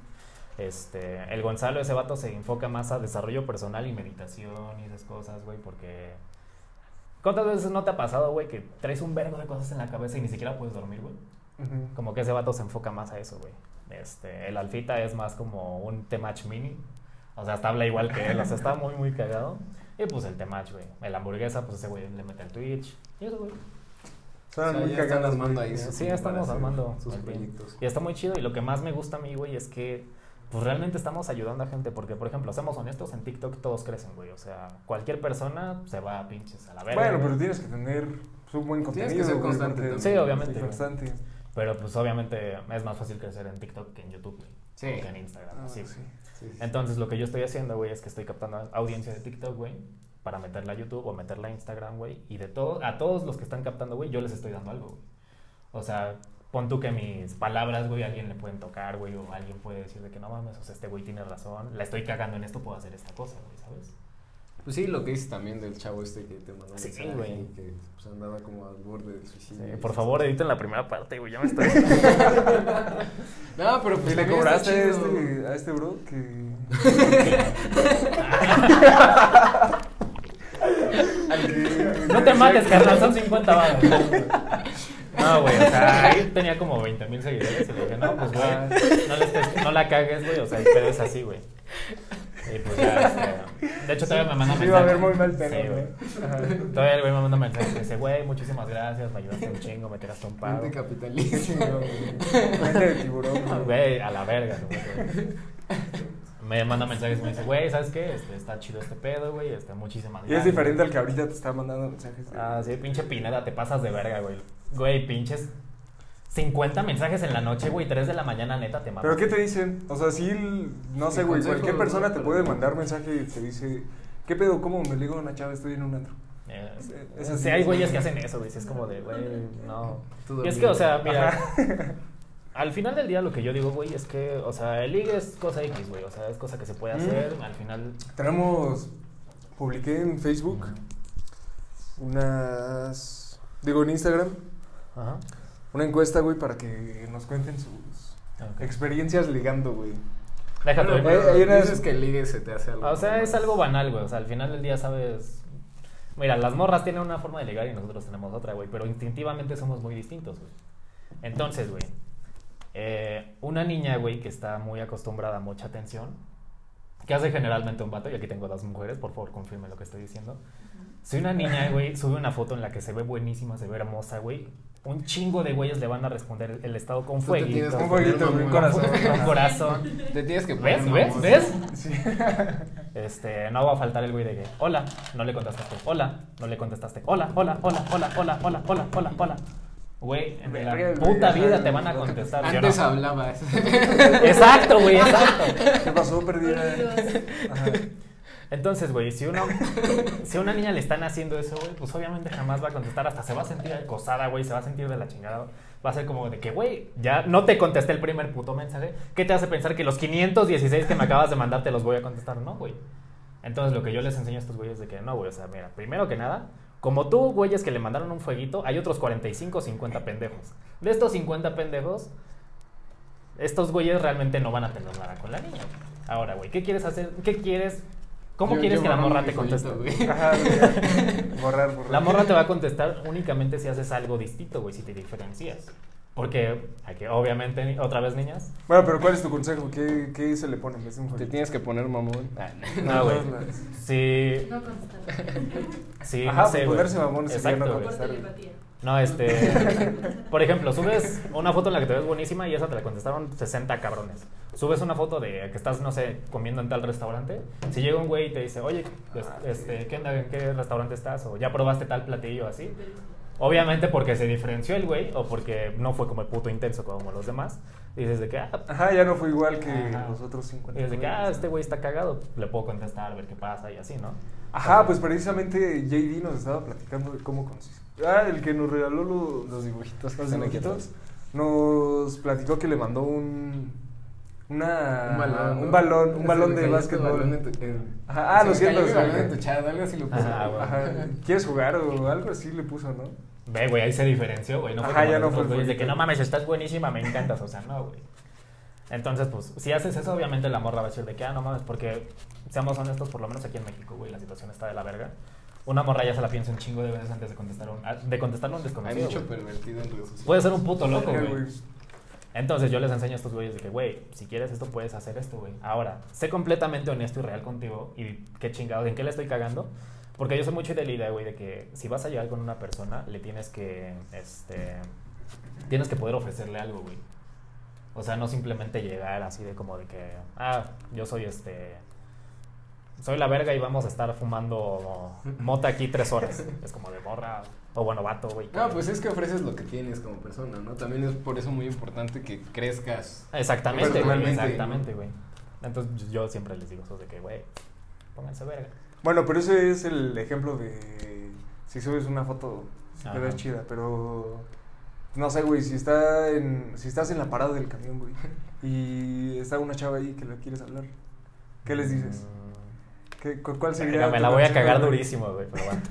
Este, el Gonzalo, ese vato, se enfoca más a desarrollo personal y meditación y esas cosas, güey, porque... ¿Cuántas veces no te ha pasado, güey, que traes un verbo de cosas en la cabeza y ni siquiera puedes dormir, güey? Como que ese vato se enfoca más a eso, güey. Este, el Alfita es más como un T-Match mini. O sea, hasta habla igual que él, o sea, está muy, muy cagado. Y pues el T-Match, güey. El hamburguesa, pues ese güey le mete el Twitch. Y eso, güey. O sea, muy ya están cagadas, armando ahí Sí, ya estamos armando sus proyectos. Y está muy chido. Y lo que más me gusta a mí, güey, es que pues realmente estamos ayudando a gente. Porque, por ejemplo, seamos honestos, en TikTok todos crecen, güey. O sea, cualquier persona se va a pinches a la verga. Bueno, pero tienes que tener pues, un buen Tienes contenido. que ser güey, constante también. Sí, obviamente. Constante. Pero pues obviamente es más fácil crecer en TikTok que en YouTube, güey. Sí. O que en Instagram. Ah, sí. Sí, sí. Entonces lo que yo estoy haciendo, güey, es que estoy captando audiencia de TikTok, güey, para meterla a YouTube o meterla a Instagram, güey. Y de todo, a todos los que están captando, güey, yo les estoy dando algo, güey. O sea, pon tú que mis palabras, güey, a alguien le pueden tocar, güey, o alguien puede decir de que no mames, o sea, este güey tiene razón, la estoy cagando en esto, puedo hacer esta cosa, güey, ¿sabes? Pues sí, lo que dices también del chavo este que te mandó Sí, mensaje güey. y que pues, andaba como al borde del suicidio. Sí, por favor, editen la primera parte, güey, ya me estoy... No, pero pues ¿Y le cobraste está chido. este, a este bro que... no te mates, carnal, son 50 baros. No, güey, o sea, ahí tenía como 20 mil seguidores y le dije, no, pues, güey, no, le estés- no la cagues, güey, o sea, el pedo es así, güey. Y pues ya, este, de hecho todavía me manda Sí, mensajes. iba a haber muy mal pedo. Todavía el güey me manda mensajes y me dice, güey, muchísimas gracias, me ayudaste un chingo, me tiraste un paro. Chingón, güey. De tiburón, güey. Güey, a la verga, güey. Me manda mensajes y me dice, güey, ¿sabes qué? Este, está chido este pedo, güey, este, muchísimas Y gracias. es diferente al que ahorita te está mandando mensajes. Ah, sí, pinche Pineda, te pasas de verga, güey. Güey, pinches 50 mensajes en la noche, güey, 3 de la mañana, neta, te mamas. ¿Pero qué te dicen? O sea, sí, el- no sé, güey, cualquier persona te puede mandar mensaje y te dice, ¿qué pedo? ¿Cómo me ligo a una chava? Estoy en un antro. Eh, Es sí, hay güeyes que hacen eso, güey. sí, Es como de, güey, no. Y es que, o sea, mira. al final del día lo que yo digo, güey, es que, o sea, el ligue es cosa X, güey. O sea, es cosa que se puede Mm. hacer. Al final. Tenemos, publiqué en Facebook unas, digo en Instagram, Ajá. una encuesta, güey, para que nos cuenten sus Ok. experiencias ligando, güey. Déjate, pero hay unas- dices que ligue se te hace algo. O sea, es algo banal, güey. O sea, al final del día sabes. Mira, las morras tienen una forma de ligar y nosotros tenemos otra, güey. Pero instintivamente somos muy distintos, güey. Entonces, güey. eh, una niña, güey, que está muy acostumbrada a mucha atención. Que hace generalmente un vato, y aquí tengo dos mujeres, por favor, confirme lo que estoy diciendo. Si una niña, güey, sube una foto en la que se ve buenísima, se ve hermosa, güey, un chingo de güeyes le van a responder el estado con te fueguito. tienes que Un fueguito, un corazón. Con corazón. Te tienes que poner ¿Ves? ¿Ves? mamón. ¿Ves? Sí. Este, no va a faltar el güey de que, hola, no le contestaste, hola, no le contestaste, hola, hola, hola, hola, hola, hola, hola, hola, hola. Güey, en la puta vida te van a contestar. ¿sí o Antes no? hablabas. Exacto, güey, exacto. ¿Qué pasó, perdida? Entonces, güey, si uno, si a una niña le están haciendo eso, güey, pues obviamente jamás va a contestar, hasta se va a sentir acosada, güey, se va a sentir de la chingada. Va a ser como de que, güey, ya no te contesté el primer puto mensaje. ¿Qué te hace pensar que los 516 que me acabas de mandar te los voy a contestar? No, güey. Entonces, lo que yo les enseño a estos güeyes es de que no, güey, o sea, mira, primero que nada, como tú, güeyes, que le mandaron un fueguito, hay otros 45 o 50 pendejos. De estos 50 pendejos, estos güeyes realmente no van a tener nada con la niña. Ahora, güey, ¿qué quieres hacer? ¿Qué quieres? ¿Cómo Yo- quieres yo que la morra te conteste? güey. Ajá, güey. Borrar, borrar. La morra te va a contestar únicamente si haces algo distinto, güey, si te diferencias. Porque, hay que, obviamente, otra vez, niñas. Bueno, pero ¿cuál es tu consejo? ¿Qué, qué se le pone Te tienes que poner mamón. No, güey. las- Sí, No contestar. sí, Ajá, no sé, pues güey. ponerse mamón sería Exacto, no güey. Contestar. No, este. Por ejemplo, subes una foto en la que te ves buenísima y esa te la contestaron 60 cabrones. Subes una foto de que estás, no sé, comiendo en tal restaurante. Si llega un güey y te dice, oye, pues, este, ¿qué onda? ¿En qué restaurante estás? O ya probaste tal platillo así. Obviamente porque se diferenció el güey o porque no fue como el puto intenso como los demás. Dices de que, ah, Ajá, ya no fue igual que Ajá. los otros 50. dices de que, ah, este güey está cagado. Le puedo contestar, a ver qué pasa y así, ¿no? Ajá, pues precisamente JD nos estaba platicando de cómo consiste. Ah, el que nos regaló los, Los dibujitos los dibujitos, nos platicó que le mandó un una Un balón. un ¿no? balón, un Ese balón de básquetbol. balón en tu- en- Ajá, ah, lo siento, algo así lo puso. Ajá, güey. Ajá, ¿quieres jugar o algo así le puso, no? Ve, güey, ahí se diferenció, güey. No fue Ajá, ya no fue de que no mames, estás buenísima, me encantas. O sea, no, güey. Entonces, pues, si haces eso, obviamente la morra va a decir de que, ah, no mames, porque seamos honestos, por lo menos aquí en México, güey, la situación está de la verga. Una morra ya se la piensa un chingo de veces antes de contestar un, ah, de contestarle a un Hay desconocido. mucho güey. pervertido en redes sociales. Puede ser un puto loco, güey. Entonces yo les enseño a estos güeyes de que, güey, si quieres esto puedes hacer esto, güey. Ahora, sé completamente honesto y real contigo y qué chingados, en qué le estoy cagando. Porque yo soy mucho de la idea, güey, de que si vas a llegar con una persona, le tienes que, este, tienes que poder ofrecerle algo, güey. O sea, no simplemente llegar así de como de que, ah, yo soy este, soy la verga y vamos a estar fumando mota aquí tres horas. Es como de morra, o bueno, vato, güey. No, pues es que ofreces lo que tienes como persona, ¿no? También es por eso muy importante que crezcas. Exactamente, güey. Exactamente, güey. Entonces yo siempre les digo eso de que, güey, pónganse verga. Bueno, pero ese es el ejemplo de si subes una foto, te ves chida, pero no sé, güey, si está en si estás en la parada del camión, güey, y está una chava ahí que le quieres hablar. ¿Qué les dices? ¿Qué, cu- ¿Cuál sería? Verga, me la voy a cagar durísimo, güey, pero bueno.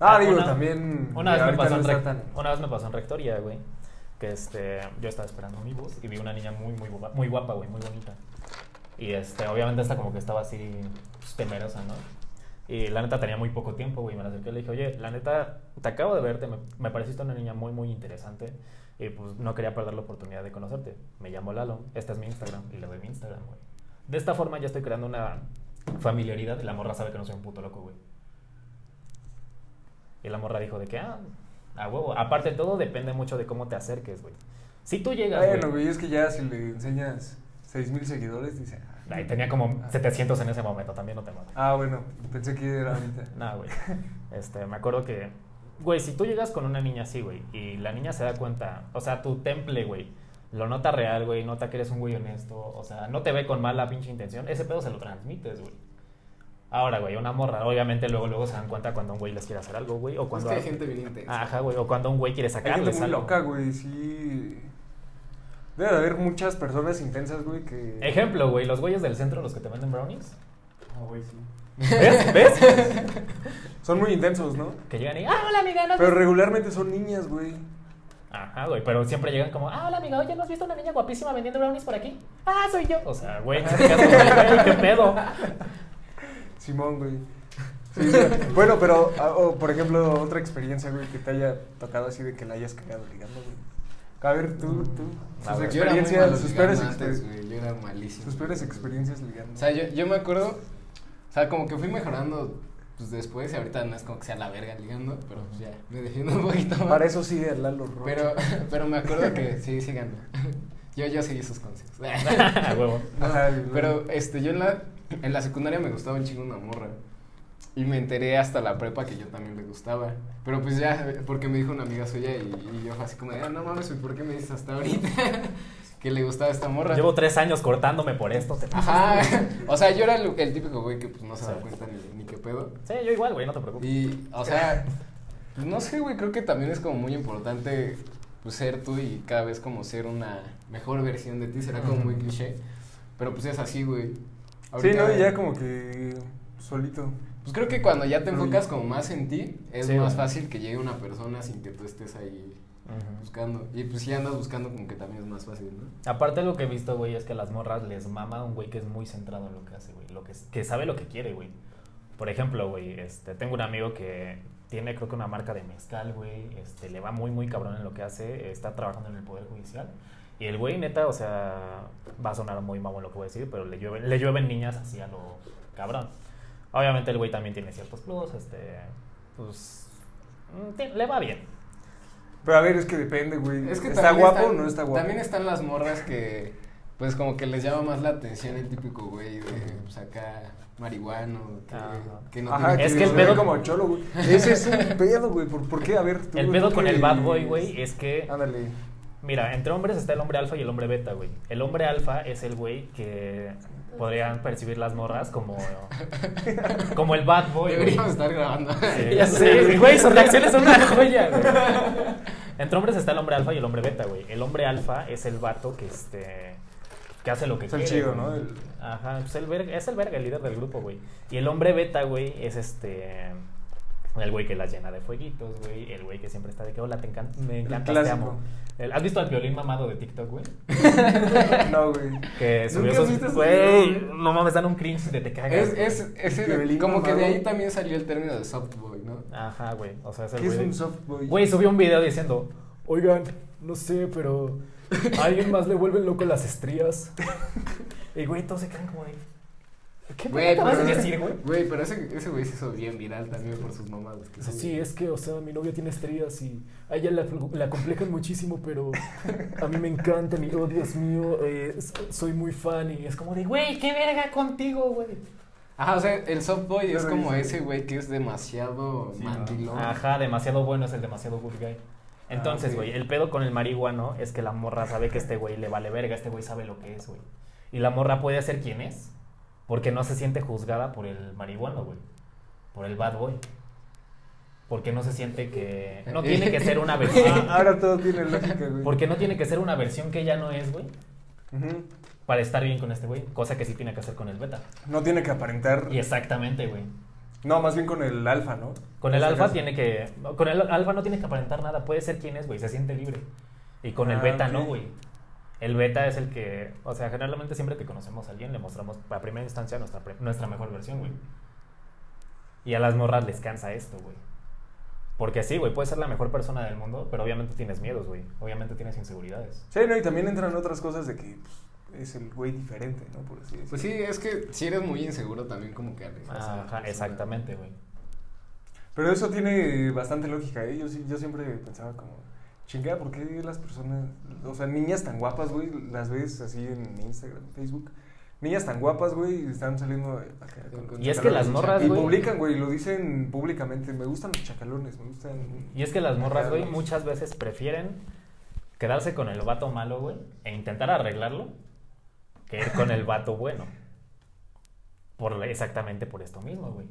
Ah, digo, Una- también Una vez, me pasó no en una vez me pasó en rectoría, güey. Que este, yo estaba esperando mi bus y vi una niña muy, muy guapa, muy guapa, güey, muy bonita. Y este, obviamente esta como que estaba así pues, temerosa, ¿no? Y la neta tenía muy poco tiempo, güey. Me la acerqué y le dije, oye, la neta, te acabo de verte, me, me pareciste una niña muy, muy interesante. Y pues no quería perder la oportunidad de conocerte. Me llamo Lalo, este es mi Instagram y le doy mi Instagram, güey. De esta forma ya estoy creando una familiaridad y la morra sabe que no soy un puto loco, güey. Y la morra dijo de que, ah, a huevo. Aparte de todo, depende mucho de cómo te acerques, güey. Si tú llegas, Bueno, güey. es que ya si le enseñas 6000 seguidores, dice. ah, Ahí tenía como 700 en ese momento, también no te mames. Ah, bueno, pensé que era ahorita. No, güey. Este, me acuerdo que, güey, si tú llegas con una niña así, güey, y la niña se da cuenta, o sea, tu temple, güey, lo nota real, güey, nota que eres un güey honesto, o sea, no te ve con mala pinche intención, ese pedo se lo transmites, güey. Ahora, güey, una morra, obviamente luego luego se dan cuenta cuando un güey les quiere hacer algo, güey, o Es cuando que hay gente bien intensa. Ajá, güey, o cuando un güey quiere Hay gente sacarles muy algo. loca, güey, sí. Debe de haber muchas personas intensas, güey, que... Ejemplo, güey, los güeyes del centro, los que te venden brownies. Ah, güey, sí. ¿Ves? ¿Ves? Son muy intensos, ¿no? Que llegan y, ah, hola amiga, ¿no has Pero visto-" regularmente son niñas, güey. Ajá, güey, pero siempre llegan como, ah, hola amiga, oye, ¿no has visto una niña guapísima vendiendo brownies por aquí? Ah, soy yo. O sea, güey, ¿qué pedo? Simón, güey. Sí, sí. Bueno, pero, ah, o, por ejemplo, otra experiencia, güey, que te haya tocado así de que la hayas cagado ligando, güey. A ver, tú, tú, sus ver. Yo era muy experiencias, sus ligando peores, antes, exper- güey. Yo era malísimo. sus peores experiencias ligando. O sea, yo, yo me acuerdo, o sea, como que fui mejorando pues después y ahorita no es como que sea la verga ligando, pero pues ya me defiendo un poquito más. Para eso sigue el Lalo Rocha. Pero, pero me acuerdo que sí, sigan. Yo, yo seguí sus consejos. A huevo. No, Ajá, pero este, yo en la, en la secundaria me gustaba un chingo una morra. Y me enteré hasta la prepa que yo también le gustaba. Pero pues ya, porque me dijo una amiga suya y, y yo así como de, ah, no mames, ¿por qué me dices hasta ahorita que le gustaba esta morra? Llevo tres años cortándome por esto. Te Ajá, o sea, yo era el, el típico güey que pues no se da Sí. cuenta ni, ni qué pedo. Sí, yo igual, güey, no te preocupes. Y, o sea, pues no sé, güey, creo que también es como muy importante pues, ser tú y cada vez como ser una mejor versión de ti. Será como muy cliché, pero pues es así, güey. Sí, ¿no? Y ya como que solito. Pues creo que cuando ya te enfocas como más en ti, es Sí, más fácil que llegue una persona sin que tú estés ahí buscando. Y pues si andas buscando como que también es más fácil, ¿no? Aparte lo que he visto, güey, es que a las morras les mama un güey que es muy centrado en lo que hace, güey. Lo que, que sabe lo que quiere, güey. Por ejemplo, güey, este, tengo un amigo que tiene creo que una marca de mezcal, güey. Este, le va muy, muy cabrón en lo que hace. Está trabajando en el Poder Judicial. Y el güey, neta, o sea, va a sonar muy mamón lo que voy a decir, pero le llueven, le llueven niñas así a lo cabrón. Obviamente el güey también tiene ciertos plus, este, pues, mm, le va bien. Pero a ver, es que depende, güey. Es que ¿Está guapo están- o no está guapo? También están las morras que, pues como que les llama más la atención el típico güey de, pues acá, marihuano, que, no Ajá, tiene Es que el pedo- como cholo, güey. Ese es un pedo, güey. ¿Por, por qué? A ver, tú. El pedo tú con el bad boy, güey, es que Ándale. Mira, entre hombres está el hombre alfa y el hombre beta, güey. El hombre alfa es el güey que podrían percibir las morras como como el bad boy, güey. Deberíamos estar grabando. Sí, ya sé, güey, sus reacciones son una joya, güey. Entre hombres está el hombre alfa y el hombre beta, güey. El hombre alfa es el vato que este que hace lo que Es el quiere. chido. ¿no? El- Ajá, pues el verga, es el verga, el líder del grupo, güey. Y el hombre beta, güey, es este el güey que las llena de fueguitos, güey. El güey que siempre está de que, hola, te encanta, me encanta, te amo. El- ¿Has visto al violín mamado de TikTok, güey? No, güey. Que subió ¿Nunca has visto esos... Güey, no mames, dan un cringe de te cagas. Es, es, es el- como que de ahí también salió el término de soft boy, ¿no? Ajá, güey. O sea, es el ¿Qué es güey de- un soft boy? Güey, subió un video diciendo, oigan, no sé, pero a alguien más le vuelven loco las estrías. Y güey, todos se quedan como de... ¿Qué Güey, acabas de pero- decir, güey? Güey, pero ese, ese güey se hizo bien viral también por sus mamadas. que. Sí, es que, o sea, mi novia tiene estrías y a ella la, la complejan muchísimo, pero a mí me encanta, mi, oh Dios mío, eh, soy muy fan y es como de, Güey, qué verga contigo, güey. Ajá, o sea, el soft boy es como dice- ese güey que es demasiado Sí, mandilón. Ajá, demasiado bueno es el demasiado good guy. Entonces, ok. güey, el pedo con el marihuano es que la morra sabe que este güey le vale verga, este güey sabe lo que es, güey. Y la morra puede ser quien es, porque no se siente juzgada por el marihuano, güey. Por el bad boy. Porque no se siente que... No tiene que ser una versión... Ah, ahora todo tiene lógica, güey. Porque no tiene que ser una versión que ella no es, güey. Para estar bien con este güey. Cosa que sí tiene que hacer con el beta. No tiene que aparentar. Y exactamente, güey. No, más bien con el alfa, ¿no? Con el este alfa caso. tiene que. Con el alfa no tiene que aparentar nada, puede ser quien es, güey, se siente libre. Y con el Ah, beta no, güey. El beta es el que. O sea, generalmente siempre que conocemos a alguien le mostramos a primera instancia nuestra, nuestra mejor versión, güey. Y a las morras les cansa esto, güey. Porque sí, güey, puedes ser la mejor persona del mundo, pero obviamente tienes miedos, güey. Obviamente tienes inseguridades. Sí, no, y también entran otras cosas de que pues, es el güey diferente, ¿no? Por así decirlo. Pues sí, es que si eres muy inseguro también como que Ajá, exactamente, güey. Pero eso tiene bastante lógica, ¿eh? Yo, sí- yo siempre pensaba como, chingada, ¿por qué las personas, o sea, niñas tan guapas, güey, las ves así en Instagram, Facebook? Niñas tan guapas, güey, y están saliendo acá con- con Y es que las morras, Y güey- publican, güey, lo dicen públicamente, me gustan los chacalones, me gustan... Y es que las morras, güey, muchas veces prefieren quedarse con el vato malo, güey, e intentar arreglarlo, que ir con el vato bueno. Por, exactamente por esto mismo, güey.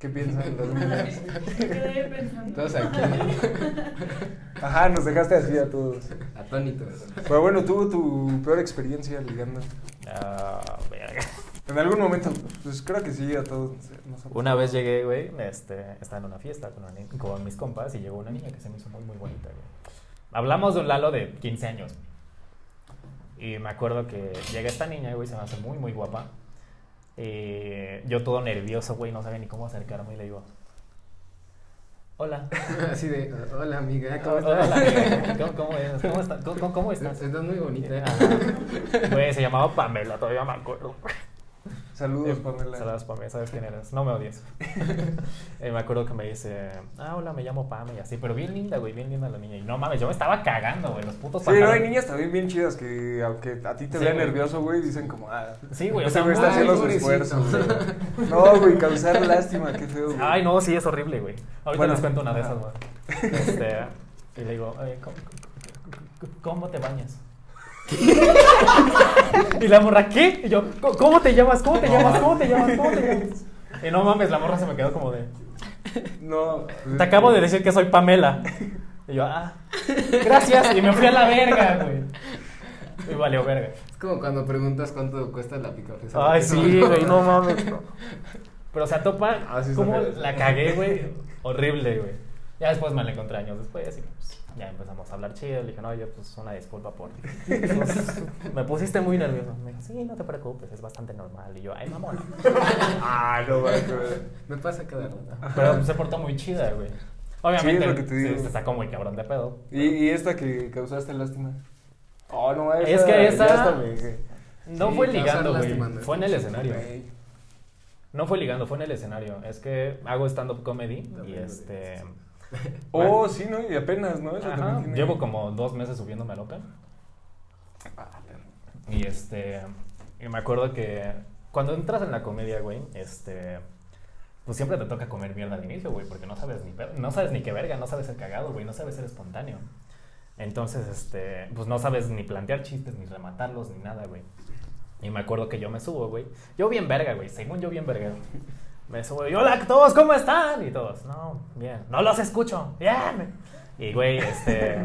¿Qué piensan las niñas? Me quedé pensando. Todos aquí. Ajá, nos dejaste así a todos. Atónitos. Pero bueno, tuvo tu peor experiencia ligando. Ah, verga. En algún momento, pues creo que sí, a todos. Una vez llegué, güey, este, estaba en una fiesta con, una con mis compas y llegó una niña que se me hizo muy, muy bonita, güey. Hablamos de un Lalo de 15 años. Y me acuerdo que llega esta niña, güey, se me hace muy, muy guapa. Y yo todo nervioso, güey, no sabía ni cómo acercarme y le digo, hola. Así de, hola amiga, ¿cómo Hola, estás? amiga. ¿Cómo, cómo es? ¿Cómo, está- cómo- cómo- estás? Estás muy bonita. Ajá. Güey, se llamaba Pamela, todavía me acuerdo. Saludos, Eh, Pamela. Saludos, Pamela, sabes quién eres. No me odies. Eh, me acuerdo que me dice, ah, hola, me llamo Pam y así, pero bien linda, güey, bien linda la niña. Y no mames, yo me estaba cagando, güey, los putos Sí, no, hay niñas también bien chidas que, aunque a ti te Sí, vean güey. nervioso, güey, dicen como, ah, Sí, güey, o sea, güey está haciendo su esfuerzo, güey. No, güey, causar lástima, qué feo, güey. Ay, no, sí, es horrible, güey. Ahorita Bueno, les cuento una de esas, güey. Este, y le digo, "Oye, ¿cómo, cómo te bañas? y la morra, ¿qué? Y yo, "¿Cómo- ¿cómo te llamas? ¿Cómo te llamas? ¿Cómo te llamas? ¿Cómo te llamas? Y no mames, la morra se me quedó como de, No. te acabo de decir que soy Pamela. Y yo, ah, gracias. Y me fui a la verga, güey. Y valió verga. Es como cuando preguntas cuánto cuesta la picafresa. Ay, sí, güey, no mames. Pero, o sea, topa, Ah, sí está ¿cómo feo. la cagué, güey? Horrible, güey. Ya después me la encontré años después y pues ya empezamos a hablar chido. Le dije, no, yo pues una disculpa por... pues, me pusiste muy nervioso. Me dijo, sí, no te preocupes, es bastante normal. Y yo, ay, mamón. Ah, no, güey. Me pasa cada rato. Pero pues, se portó muy chida, güey. Obviamente, Sí, es lo que te digo. se sacó muy cabrón de pedo. ¿Y, y esta que causaste lástima? Oh, no, esa, Es que esa- me- No Sí, fue ligando, güey. Fue en el escenario. No fue ligando, fue en el escenario. Es que hago stand-up comedy No, y no, Oh, sí, ¿no? Y apenas, ¿no? Eso Ajá, tiene- Llevo como dos meses subiéndome al Open. Ah. Y este. Y me acuerdo que cuando entras en la comedia, güey, este. Pues siempre te toca comer mierda al inicio, güey, porque no sabes ni no sabes ni qué verga, no sabes ser cagado, güey, no sabes ser espontáneo. Entonces, este, pues no sabes ni plantear chistes, ni rematarlos, ni nada, güey. Y me acuerdo que yo me subo, güey. Yo bien verga, güey, según yo bien verga. Me subo y hola a todos, ¿cómo están? Y todos, no, bien. No los escucho, bien. Y, güey, este,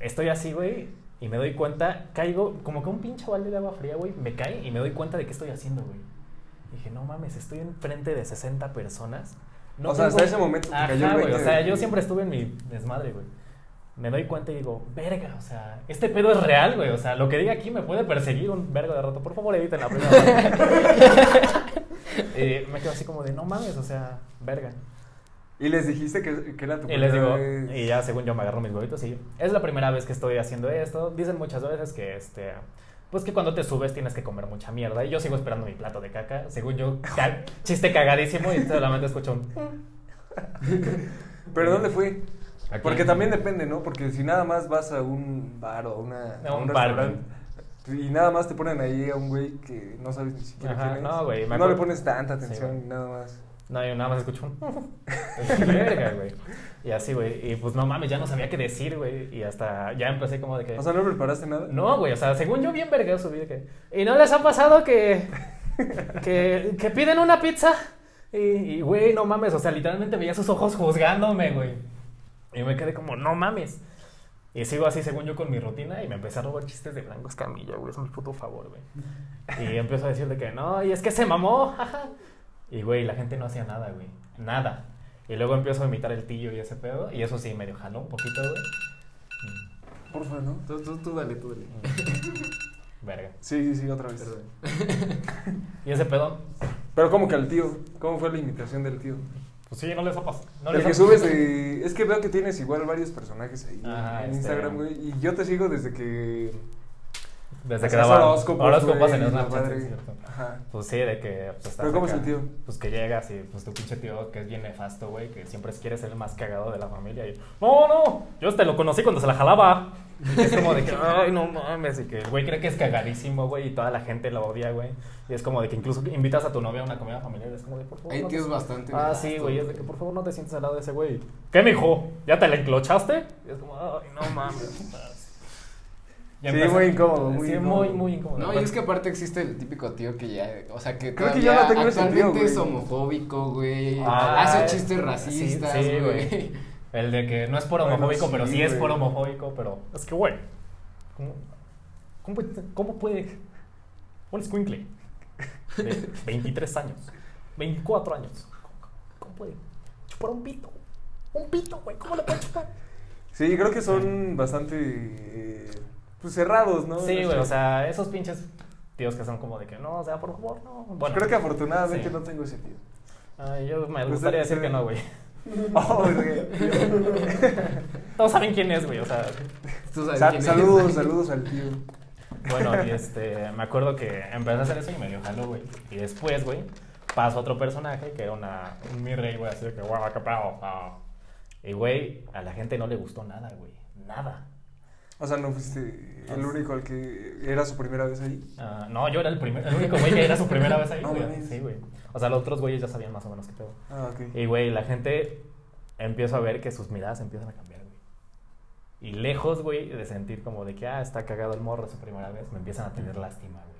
estoy así, güey, y me doy cuenta, caigo como que un pinche balde de agua fría, güey, me cae y me doy cuenta de qué estoy haciendo, güey. Dije, no mames, estoy enfrente de 60 personas. No O sea, hasta ese momento te Ajá, cayó el güey, 20 O sea, yo que- siempre estuve en mi desmadre, güey. Me doy cuenta y digo, verga, o sea, este pedo es real, güey. O sea, lo que diga aquí me puede perseguir un vergo de rato. Por favor, editen la primera. y me quedo así como de, no mames, o sea, verga. Y les dijiste que, que era tu Y les digo, vez. y ya según yo me agarro mis huevitos y es la primera vez que estoy haciendo esto. Dicen muchas veces que este pues que cuando te subes tienes que comer mucha mierda y yo sigo esperando mi plato de caca. Según yo, ca- chiste cagadísimo y solamente escucho un ¿Pero dónde fue? Aquí. Porque también depende, ¿no? Porque si nada más vas a un bar o una, A un bar, restaurante y nada más te ponen ahí a un güey que no sabes ni siquiera Ajá, quién es. no, güey, No le pones tanta Sí, atención güey. ni nada más. No, yo nada más escucho un verga, güey. Y así, güey. Y pues no mames, ya no sabía qué decir, güey. Y hasta ya empecé como de que. O sea, ¿no preparaste nada? No, güey, o sea, según yo bien verga subí de que... ¿Y no les ha pasado que... que, que piden una pizza? Y, güey, no mames, o sea, literalmente veía sus ojos juzgándome, güey. Y me quedé como, no mames. Y sigo así, según yo, con mi rutina y me empecé a robar chistes de Blanco Escamilla, güey, es mi puto favor, güey. Y empiezo a decir de que, no, y es que se mamó, jaja. Y, güey, la gente no hacía nada, güey, nada. Y luego empiezo a imitar el tillo y ese pedo, y eso sí, medio jaló un poquito, güey. Mm, Porfa, ¿no? Tú, tú, tú dale, tú dale. Verga. Sí, sí, otra vez. Perdón. Y ese pedo, Pero ¿cómo que al tío? ¿Cómo fue la imitación del tío? Pues sí, no les ha pasado. No el les que ha- subes. Es que veo que tienes igual varios personajes ahí en este- Instagram, güey. Y yo te sigo desde que... Desde que daba horóscopos, horóscopos en Snapchat. Pues sí, de que pues, estás ¿Pero cómo es el tío? Pues que llegas y pues tu pinche tío que es bien nefasto, güey, que siempre quiere ser el más cagado de la familia y no, no, yo este lo conocí cuando se la jalaba. Es como de que, ay, no mames, y que el güey cree que es cagadísimo, güey, y toda la gente lo odia, güey. Y es como de que incluso invitas a tu novia a una comida familiar, es como de, por favor. Hay no te- tíos bastante. Ah, sí, güey, es de que por favor no te sientes al lado de ese güey. ¿Qué, mijo? ¿Ya te la enclochaste? Y es como, ay, no mames. Ya Sí, muy incómodo, muy sí, incómodo. muy, muy incómodo. No, y es que aparte existe el típico tío que ya, o sea, que Creo que yo no tengo ese tío, actualmente güey. es homofóbico, güey, Ah, hace sí, chistes racistas, sí, güey. güey. El de que no es por Bueno, homofóbico, sí, pero sí es por homofóbico, pero es que, güey, ¿cómo, cómo, puede- cómo puede un escuincle de 23 años, 24 años, cómo puede chupar un pito? Un pito, güey, ¿cómo le puede chupar? Sí, creo que son bastante eh, pues cerrados, ¿no? Sí, güey, o sea, esos pinches tíos que son como de que no, o sea, por favor, no. Bueno, creo que afortunadamente sí. no tengo ese tío. Ay, yo me Usted- gustaría decir usted- que no, güey. Oh, güey. Todos saben quién es, güey, o sea. Tú sabes Sa- quién es. saludos, saludos al tío. Bueno, y este, me acuerdo que empecé a hacer eso y me dio jalo, güey. Y después, güey, pasó otro personaje que era una, un mi rey, güey, así de que, guau, qué pedo. ah". Y, güey, a la gente no le gustó nada, güey. Nada. O sea, no fuiste el único al que era su primera vez ahí. Ah, no, yo era el, primer, el único güey que era su primera vez ahí, No güey. mames. Sí, güey. O sea, los otros güeyes ya sabían más o menos qué pedo. Ah, ok. Y, güey, la gente empiezo a ver que sus miradas empiezan a cambiar, güey. Y lejos, güey, de sentir como de que, ah, está cagado el morro su primera vez, me empiezan a tener lástima, güey.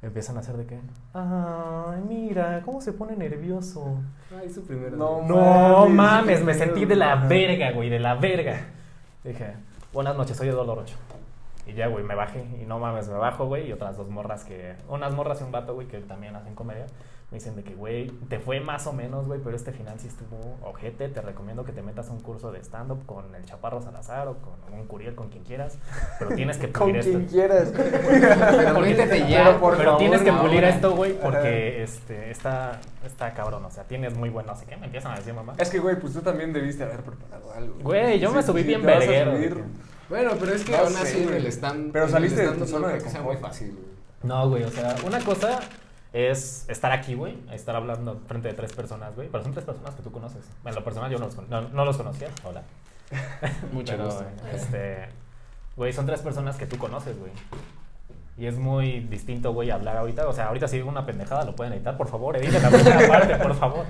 Empiezan a hacer de qué? Ay, mira, cómo se pone nervioso. Ay, su primera No, vez. No mames, me sentí de la verga, güey, de la verga. Dije, buenas noches, soy Eduardo Rocho. Y ya, güey, me bajé. Y no mames, me bajo, güey. Y otras dos morras que. Unas morras y un vato, güey, que también hacen comedia. Me dicen de que, güey, te fue más o menos, güey, pero este final sí estuvo ojete. Te recomiendo que te metas a un curso de stand-up con el Chaparro Salazar o con un Curiel, con quien quieras. Pero tienes que Con pulir esto. quien quieras. Pero Porque- métete ya, pero por pero favor, tienes que ahora. pulir esto, güey, porque este, está, está cabrón. O sea, tienes muy buen no sé qué. Me empiezan a decir, mamá. Es que, güey, pues tú también debiste haber preparado algo. Güey, yo me subí bien verguero. Bueno, pero es que No aún sé, así en güey. el stand. Pero saliste de tu zona de que sea muy fácil, güey. No, güey, o sea, una cosa es estar aquí, güey, estar hablando frente de tres personas, güey, pero son tres personas que tú conoces. En lo personal yo no los, con- no, no los conocía, hola. Mucho Pero, gusto. Este, güey, son tres personas que tú conoces, güey. Y es muy distinto, güey, hablar ahorita. O sea, ahorita si digo una pendejada, lo pueden editar, por favor, editen la primera parte, por favor.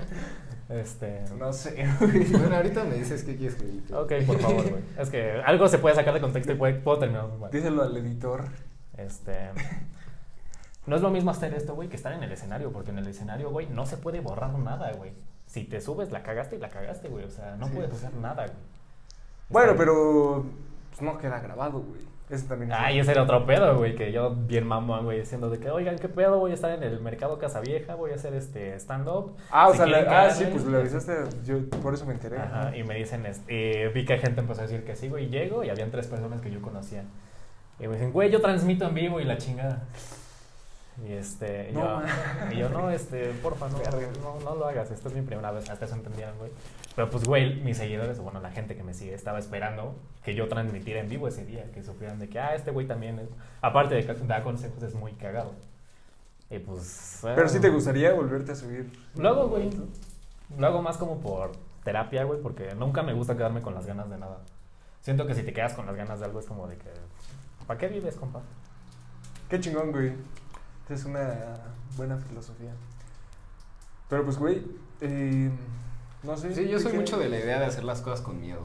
Este. No sé. Bueno, ahorita me dices qué quieres que edite. Ok, por favor, güey. Es que algo se puede sacar de contexto y puede- puedo terminar mal. Díselo al editor. Este. No es lo mismo hacer esto, güey, que estar en el escenario, porque en el escenario, güey, no se puede borrar nada, güey. Si te subes, la cagaste y la cagaste, güey. O sea, no Sí, puedes hacer nada, güey. Bueno, pero pues, no queda grabado, güey. Ese también es- Ay, ese era otro pedo, güey, que yo bien mamón, güey, diciendo de que, oigan, ¿qué pedo? Voy a estar en el mercado Casa Vieja, voy a hacer este stand-up. Ah, o Si sea, la- ah, sí, pues y- avisaste. Yo por eso me enteré. Ajá, y me dicen, este, vi que gente empezó a decir que sí, güey, llego y habían tres personas que yo conocía. Y me dicen, güey, yo transmito en vivo y la chingada. Y este, No, yo, man. y yo, no, este, porfa, no, no, no lo hagas, esta es mi primera vez, hasta eso entendían, güey. Pero pues, güey, mis seguidores, o bueno, la gente que me sigue, estaba esperando que yo transmitiera en vivo ese día, que supieran de que, ah, este güey también, es- aparte de que da consejos, es muy cagado. Y pues... Pero sí te eh, gustaría volverte a subir. lo hago, güey. Lo hago más como por terapia, güey, porque nunca me gusta quedarme con las ganas de nada. Siento que si te quedas con las ganas de algo es como de que... ¿Para qué vives, compa? Qué chingón, güey. Esa es una buena filosofía. Pero pues, güey, eh, no sé. Sí, yo soy ¿qué- mucho de la idea de hacer las cosas con miedo.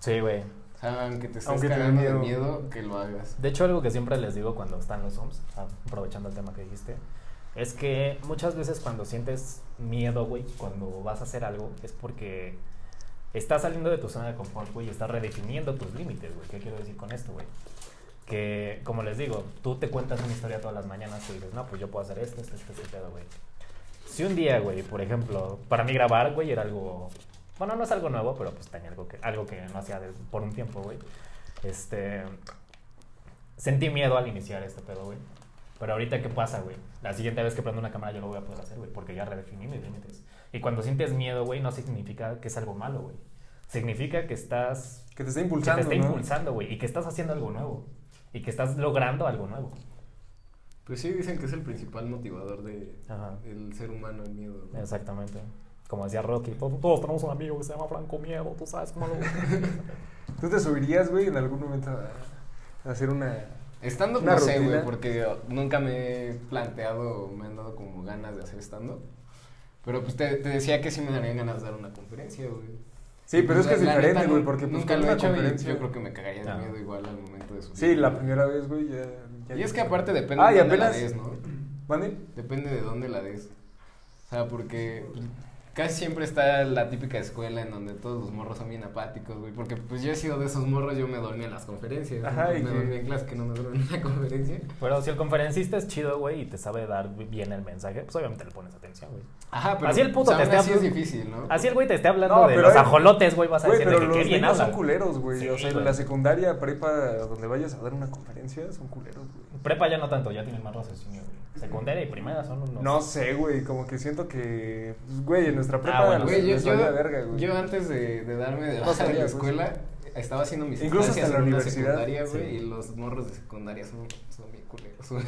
Sí, güey. O sea, aunque te estés Aunque te cagando de miedo. miedo, que lo hagas. De hecho, algo que siempre les digo cuando están los Zooms, aprovechando el tema que dijiste, es que muchas veces cuando sientes miedo, güey, cuando vas a hacer algo, es porque estás saliendo de tu zona de confort, güey, y estás redefiniendo tus límites, güey. ¿Qué quiero decir con esto, güey? Que, como les digo, tú te cuentas una historia todas las mañanas y dices, no, pues yo puedo hacer esto, esto, esto, este pedo, güey. Si un día, güey, por ejemplo, para mí grabar, güey, era algo... Bueno, no es algo nuevo, pero pues tenía algo que, algo que no hacía por un tiempo, güey. Este... Sentí miedo al iniciar este pedo, güey. Pero ahorita, ¿qué pasa, güey? La siguiente vez que prendo una cámara yo lo voy a poder hacer, güey, porque ya redefiní mis límites. Y cuando sientes miedo, güey, no significa que es algo malo, güey. Significa que estás... Que te está Que impulsando. te está ¿no? impulsando, güey, y que estás haciendo algo nuevo. Y que estás logrando algo nuevo. Pues sí, dicen que es el principal motivador de Ajá. el ser humano, el miedo. ¿no? Exactamente. Como decía Rocky, todos, todos tenemos un amigo que se llama Franco Miedo, tú sabes cómo lo... ¿Tú te subirías, güey, en algún momento a, a hacer una. Estando Una no sé, güey, porque nunca me he planteado, me han dado como ganas de hacer stand Pero pues te, te decía que sí me darían ganas de dar una conferencia, güey. Sí, pero es que es diferente, güey, porque pues, nunca lo he una hecho y conferencia- yo creo que me cagaría de Ah. miedo igual al momento de subir. Sí, la primera vez, güey, ya. ya Y es que aparte depende Ah, de dónde apenas- la des, ¿no? ¿Mande? Depende de dónde la des. O sea, porque pues, casi siempre está la típica escuela en donde todos los morros son bien apáticos, güey. Porque pues yo he sido de esos morros, yo me dormí en las conferencias. Ajá, ¿no? y me que- dormí en clase que no me duermo en una conferencia. Pero si el conferencista es chido, güey, y te sabe dar bien el mensaje, pues obviamente le pones atención, güey. Ajá, pero Así el puto o sea, te esté así es hablando- difícil, ¿no? Así el güey te esté hablando No, de los hay- ajolotes, güey, vas a decir que los qué bien niños habla. son culeros, güey. Sí, o sea, en la secundaria, prepa, donde vayas a dar una conferencia, son culeros, güey. Prepa ya no tanto, ya tienen más raciocinio, güey. Secundaria y primera son unos... No sé, güey, como que siento que, pues, güey, en nuestra prepa Ah, bueno, Güey, yo, yo, verga, güey. yo antes de, de darme de baja de la pues. escuela, estaba haciendo mis Incluso hasta la una universidad. secundaria, güey, Sí. y los morros de secundaria son, son bien culeros, güey.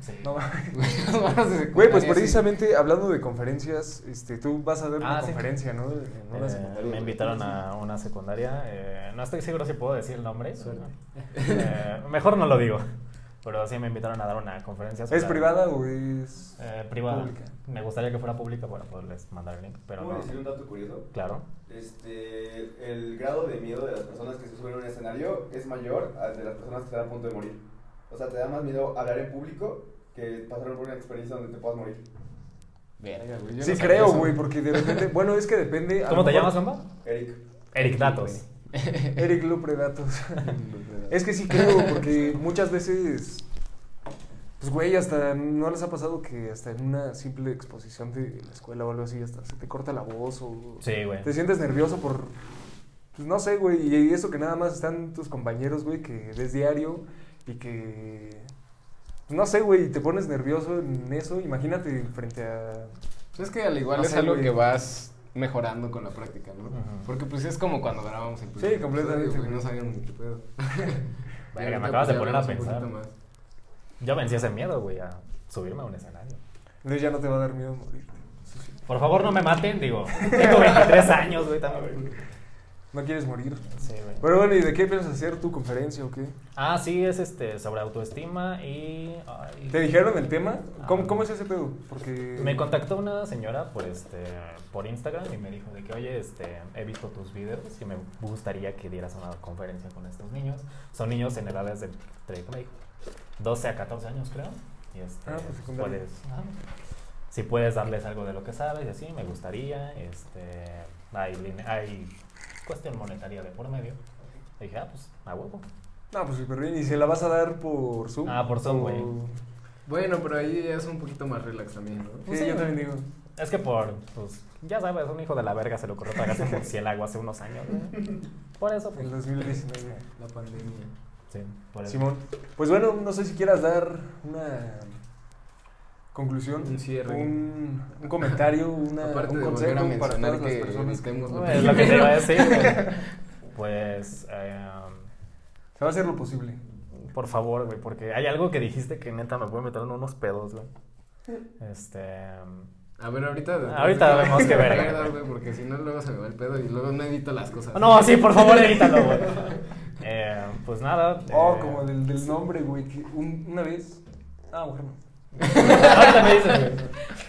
Sí. No mames. Los morros de secundaria, Güey, pues sí. precisamente hablando de conferencias, este, tú vas a dar una Ah, sí. conferencia, ¿no? En una Eh, secundaria. me invitaron a una secundaria. eh, no estoy seguro si puedo decir el nombre. Eh, mejor no lo digo. Pero sí me invitaron a dar una conferencia. ¿Es privada o es Eh, privada. pública? Me gustaría que fuera pública para poderles mandar el link. Pero ¿Puedo no. decir un dato curioso? Claro. Este, el grado de miedo de las personas que se suben a un escenario es mayor al de las personas que están a punto de morir. O sea, te da más miedo hablar en público que pasar por una experiencia donde te puedas morir. Verga, güey. yo Sí no creo, güey, porque de repente, bueno, es que depende. ¿Cómo te mejor- llamas, Gamba? Eric. Eric Datos. Eric Lupre Datos. es que sí creo, porque muchas veces, pues güey, hasta no les ha pasado que hasta en una simple exposición de la escuela o algo así, hasta se te corta la voz o Sí, güey. te sientes nervioso por, pues no sé, güey, y eso que nada más están tus compañeros, güey, que ves diario y que, pues, no sé, güey, te pones nervioso en eso, imagínate frente a... Pues es que al igual No es sé, algo güey. que vas mejorando con la práctica, ¿no? Porque pues es como cuando grabamos el primer Sí, completamente, no sabíamos ni qué pedo. Verga, me acabas pues, de poner ya a pensar. más. Yo vencí ese miedo, güey, a subirme a un escenario. Entonces ya no te va a dar miedo morirte. Por favor, no me maten, digo. Tengo 23 años, güey, también. No quieres morir. Sí, güey. Pero bueno, ¿y de qué piensas hacer tu conferencia o qué? Ah, sí, es este sobre autoestima y. ay, ¿Te dijeron el tema? ¿Cómo, Ah. cómo es ese pedo? Porque... Me contactó una señora por este por Instagram y me dijo de que oye este he visto tus videos y me gustaría que dieras una conferencia con estos niños. Son niños en edades de entre, ¿cómo dijo? 12 a 14 años creo. Y este Ah, pues, secundaria. puedes ajá. si puedes darles algo de lo que sabes y así me gustaría. Este hay line- hay cuestión monetaria de por medio. Y dije, ah, pues a huevo. No, pues súper bien. ¿Y se la vas a dar por Zoom? Ah, por Zoom, güey. Bueno, pero ahí ya es un poquito más relax también, ¿no? Sí, Pues sí, yo también digo. Es que por, pues, ya sabes, un hijo de la verga se le ocurrió tragarse un murciélago hace unos años, güey. Por eso, pues. En 2019. La pandemia. Sí, por eso. Simón. Pues bueno, no sé si quieras dar una conclusión. Un cierre. Un, un comentario, una, Aparte un de consejo para las que personas. evitemos lo Es lo que te iba a decir, güey. Pues, eh, Se va a hacer lo posible. por favor, güey, porque hay algo que dijiste que neta me puede meter en unos pedos, güey. Este. A ver, ahorita. Ahorita vemos güey. güey, porque si no, luego se me va el pedo y luego no edito las cosas. No, sí, por favor, evítalo, güey. Eh, pues nada. Oh, eh, como del, del nombre, güey. que un- una vez. Ah, bueno. Ahorita me dices.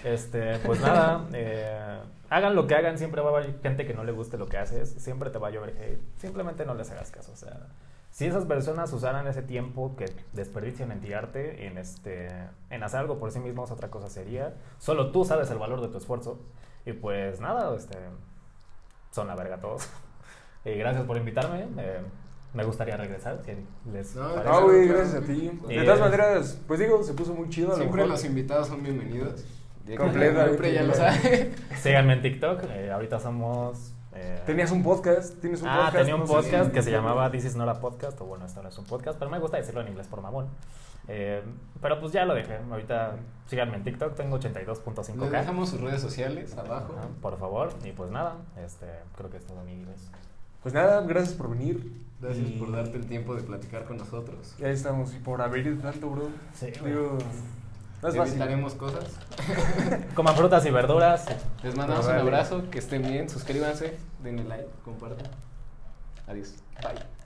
Este, pues nada, eh, hagan lo que hagan, siempre va a haber gente que no le guste lo que haces, siempre te va a llover hate, simplemente no les hagas caso, o sea, si esas personas usaran ese tiempo que desperdician en tirarte, en este, en hacer algo por sí mismos, otra cosa sería, solo tú sabes el valor de tu esfuerzo, y pues nada, este, son la verga todos, y gracias por invitarme, eh, me gustaría regresar, si les No. Ah, güey, gracias a ti. De Eh, todas maneras, pues digo, se puso muy chido. A lo Siempre mejor. los invitados son bienvenidos. Completamente. Siempre ya lo sabe. Síganme en TikTok, eh, ahorita somos... eh, Tenías un podcast, tienes un ah, podcast. tenía un no sé podcast si- que se llamaba This is not a podcast, o bueno, esto no es un podcast, pero me gusta decirlo en inglés por mamón. Eh, pero pues ya lo dejé. Ahorita síganme en TikTok, tengo Les 82.5k. dejamos sus redes sociales abajo. Ajá, por favor, y pues nada, este, creo que es todo mi Pues nada, gracias por venir. Gracias por darte el tiempo de platicar con nosotros. Y ahí estamos. Y por abrir tanto, bro. Sí, Digo, no es fácil. Evitaremos cosas. Coman frutas y verduras. Les mandamos un abrazo, que estén bien, suscríbanse, denle like, compartan. Adiós. Bye.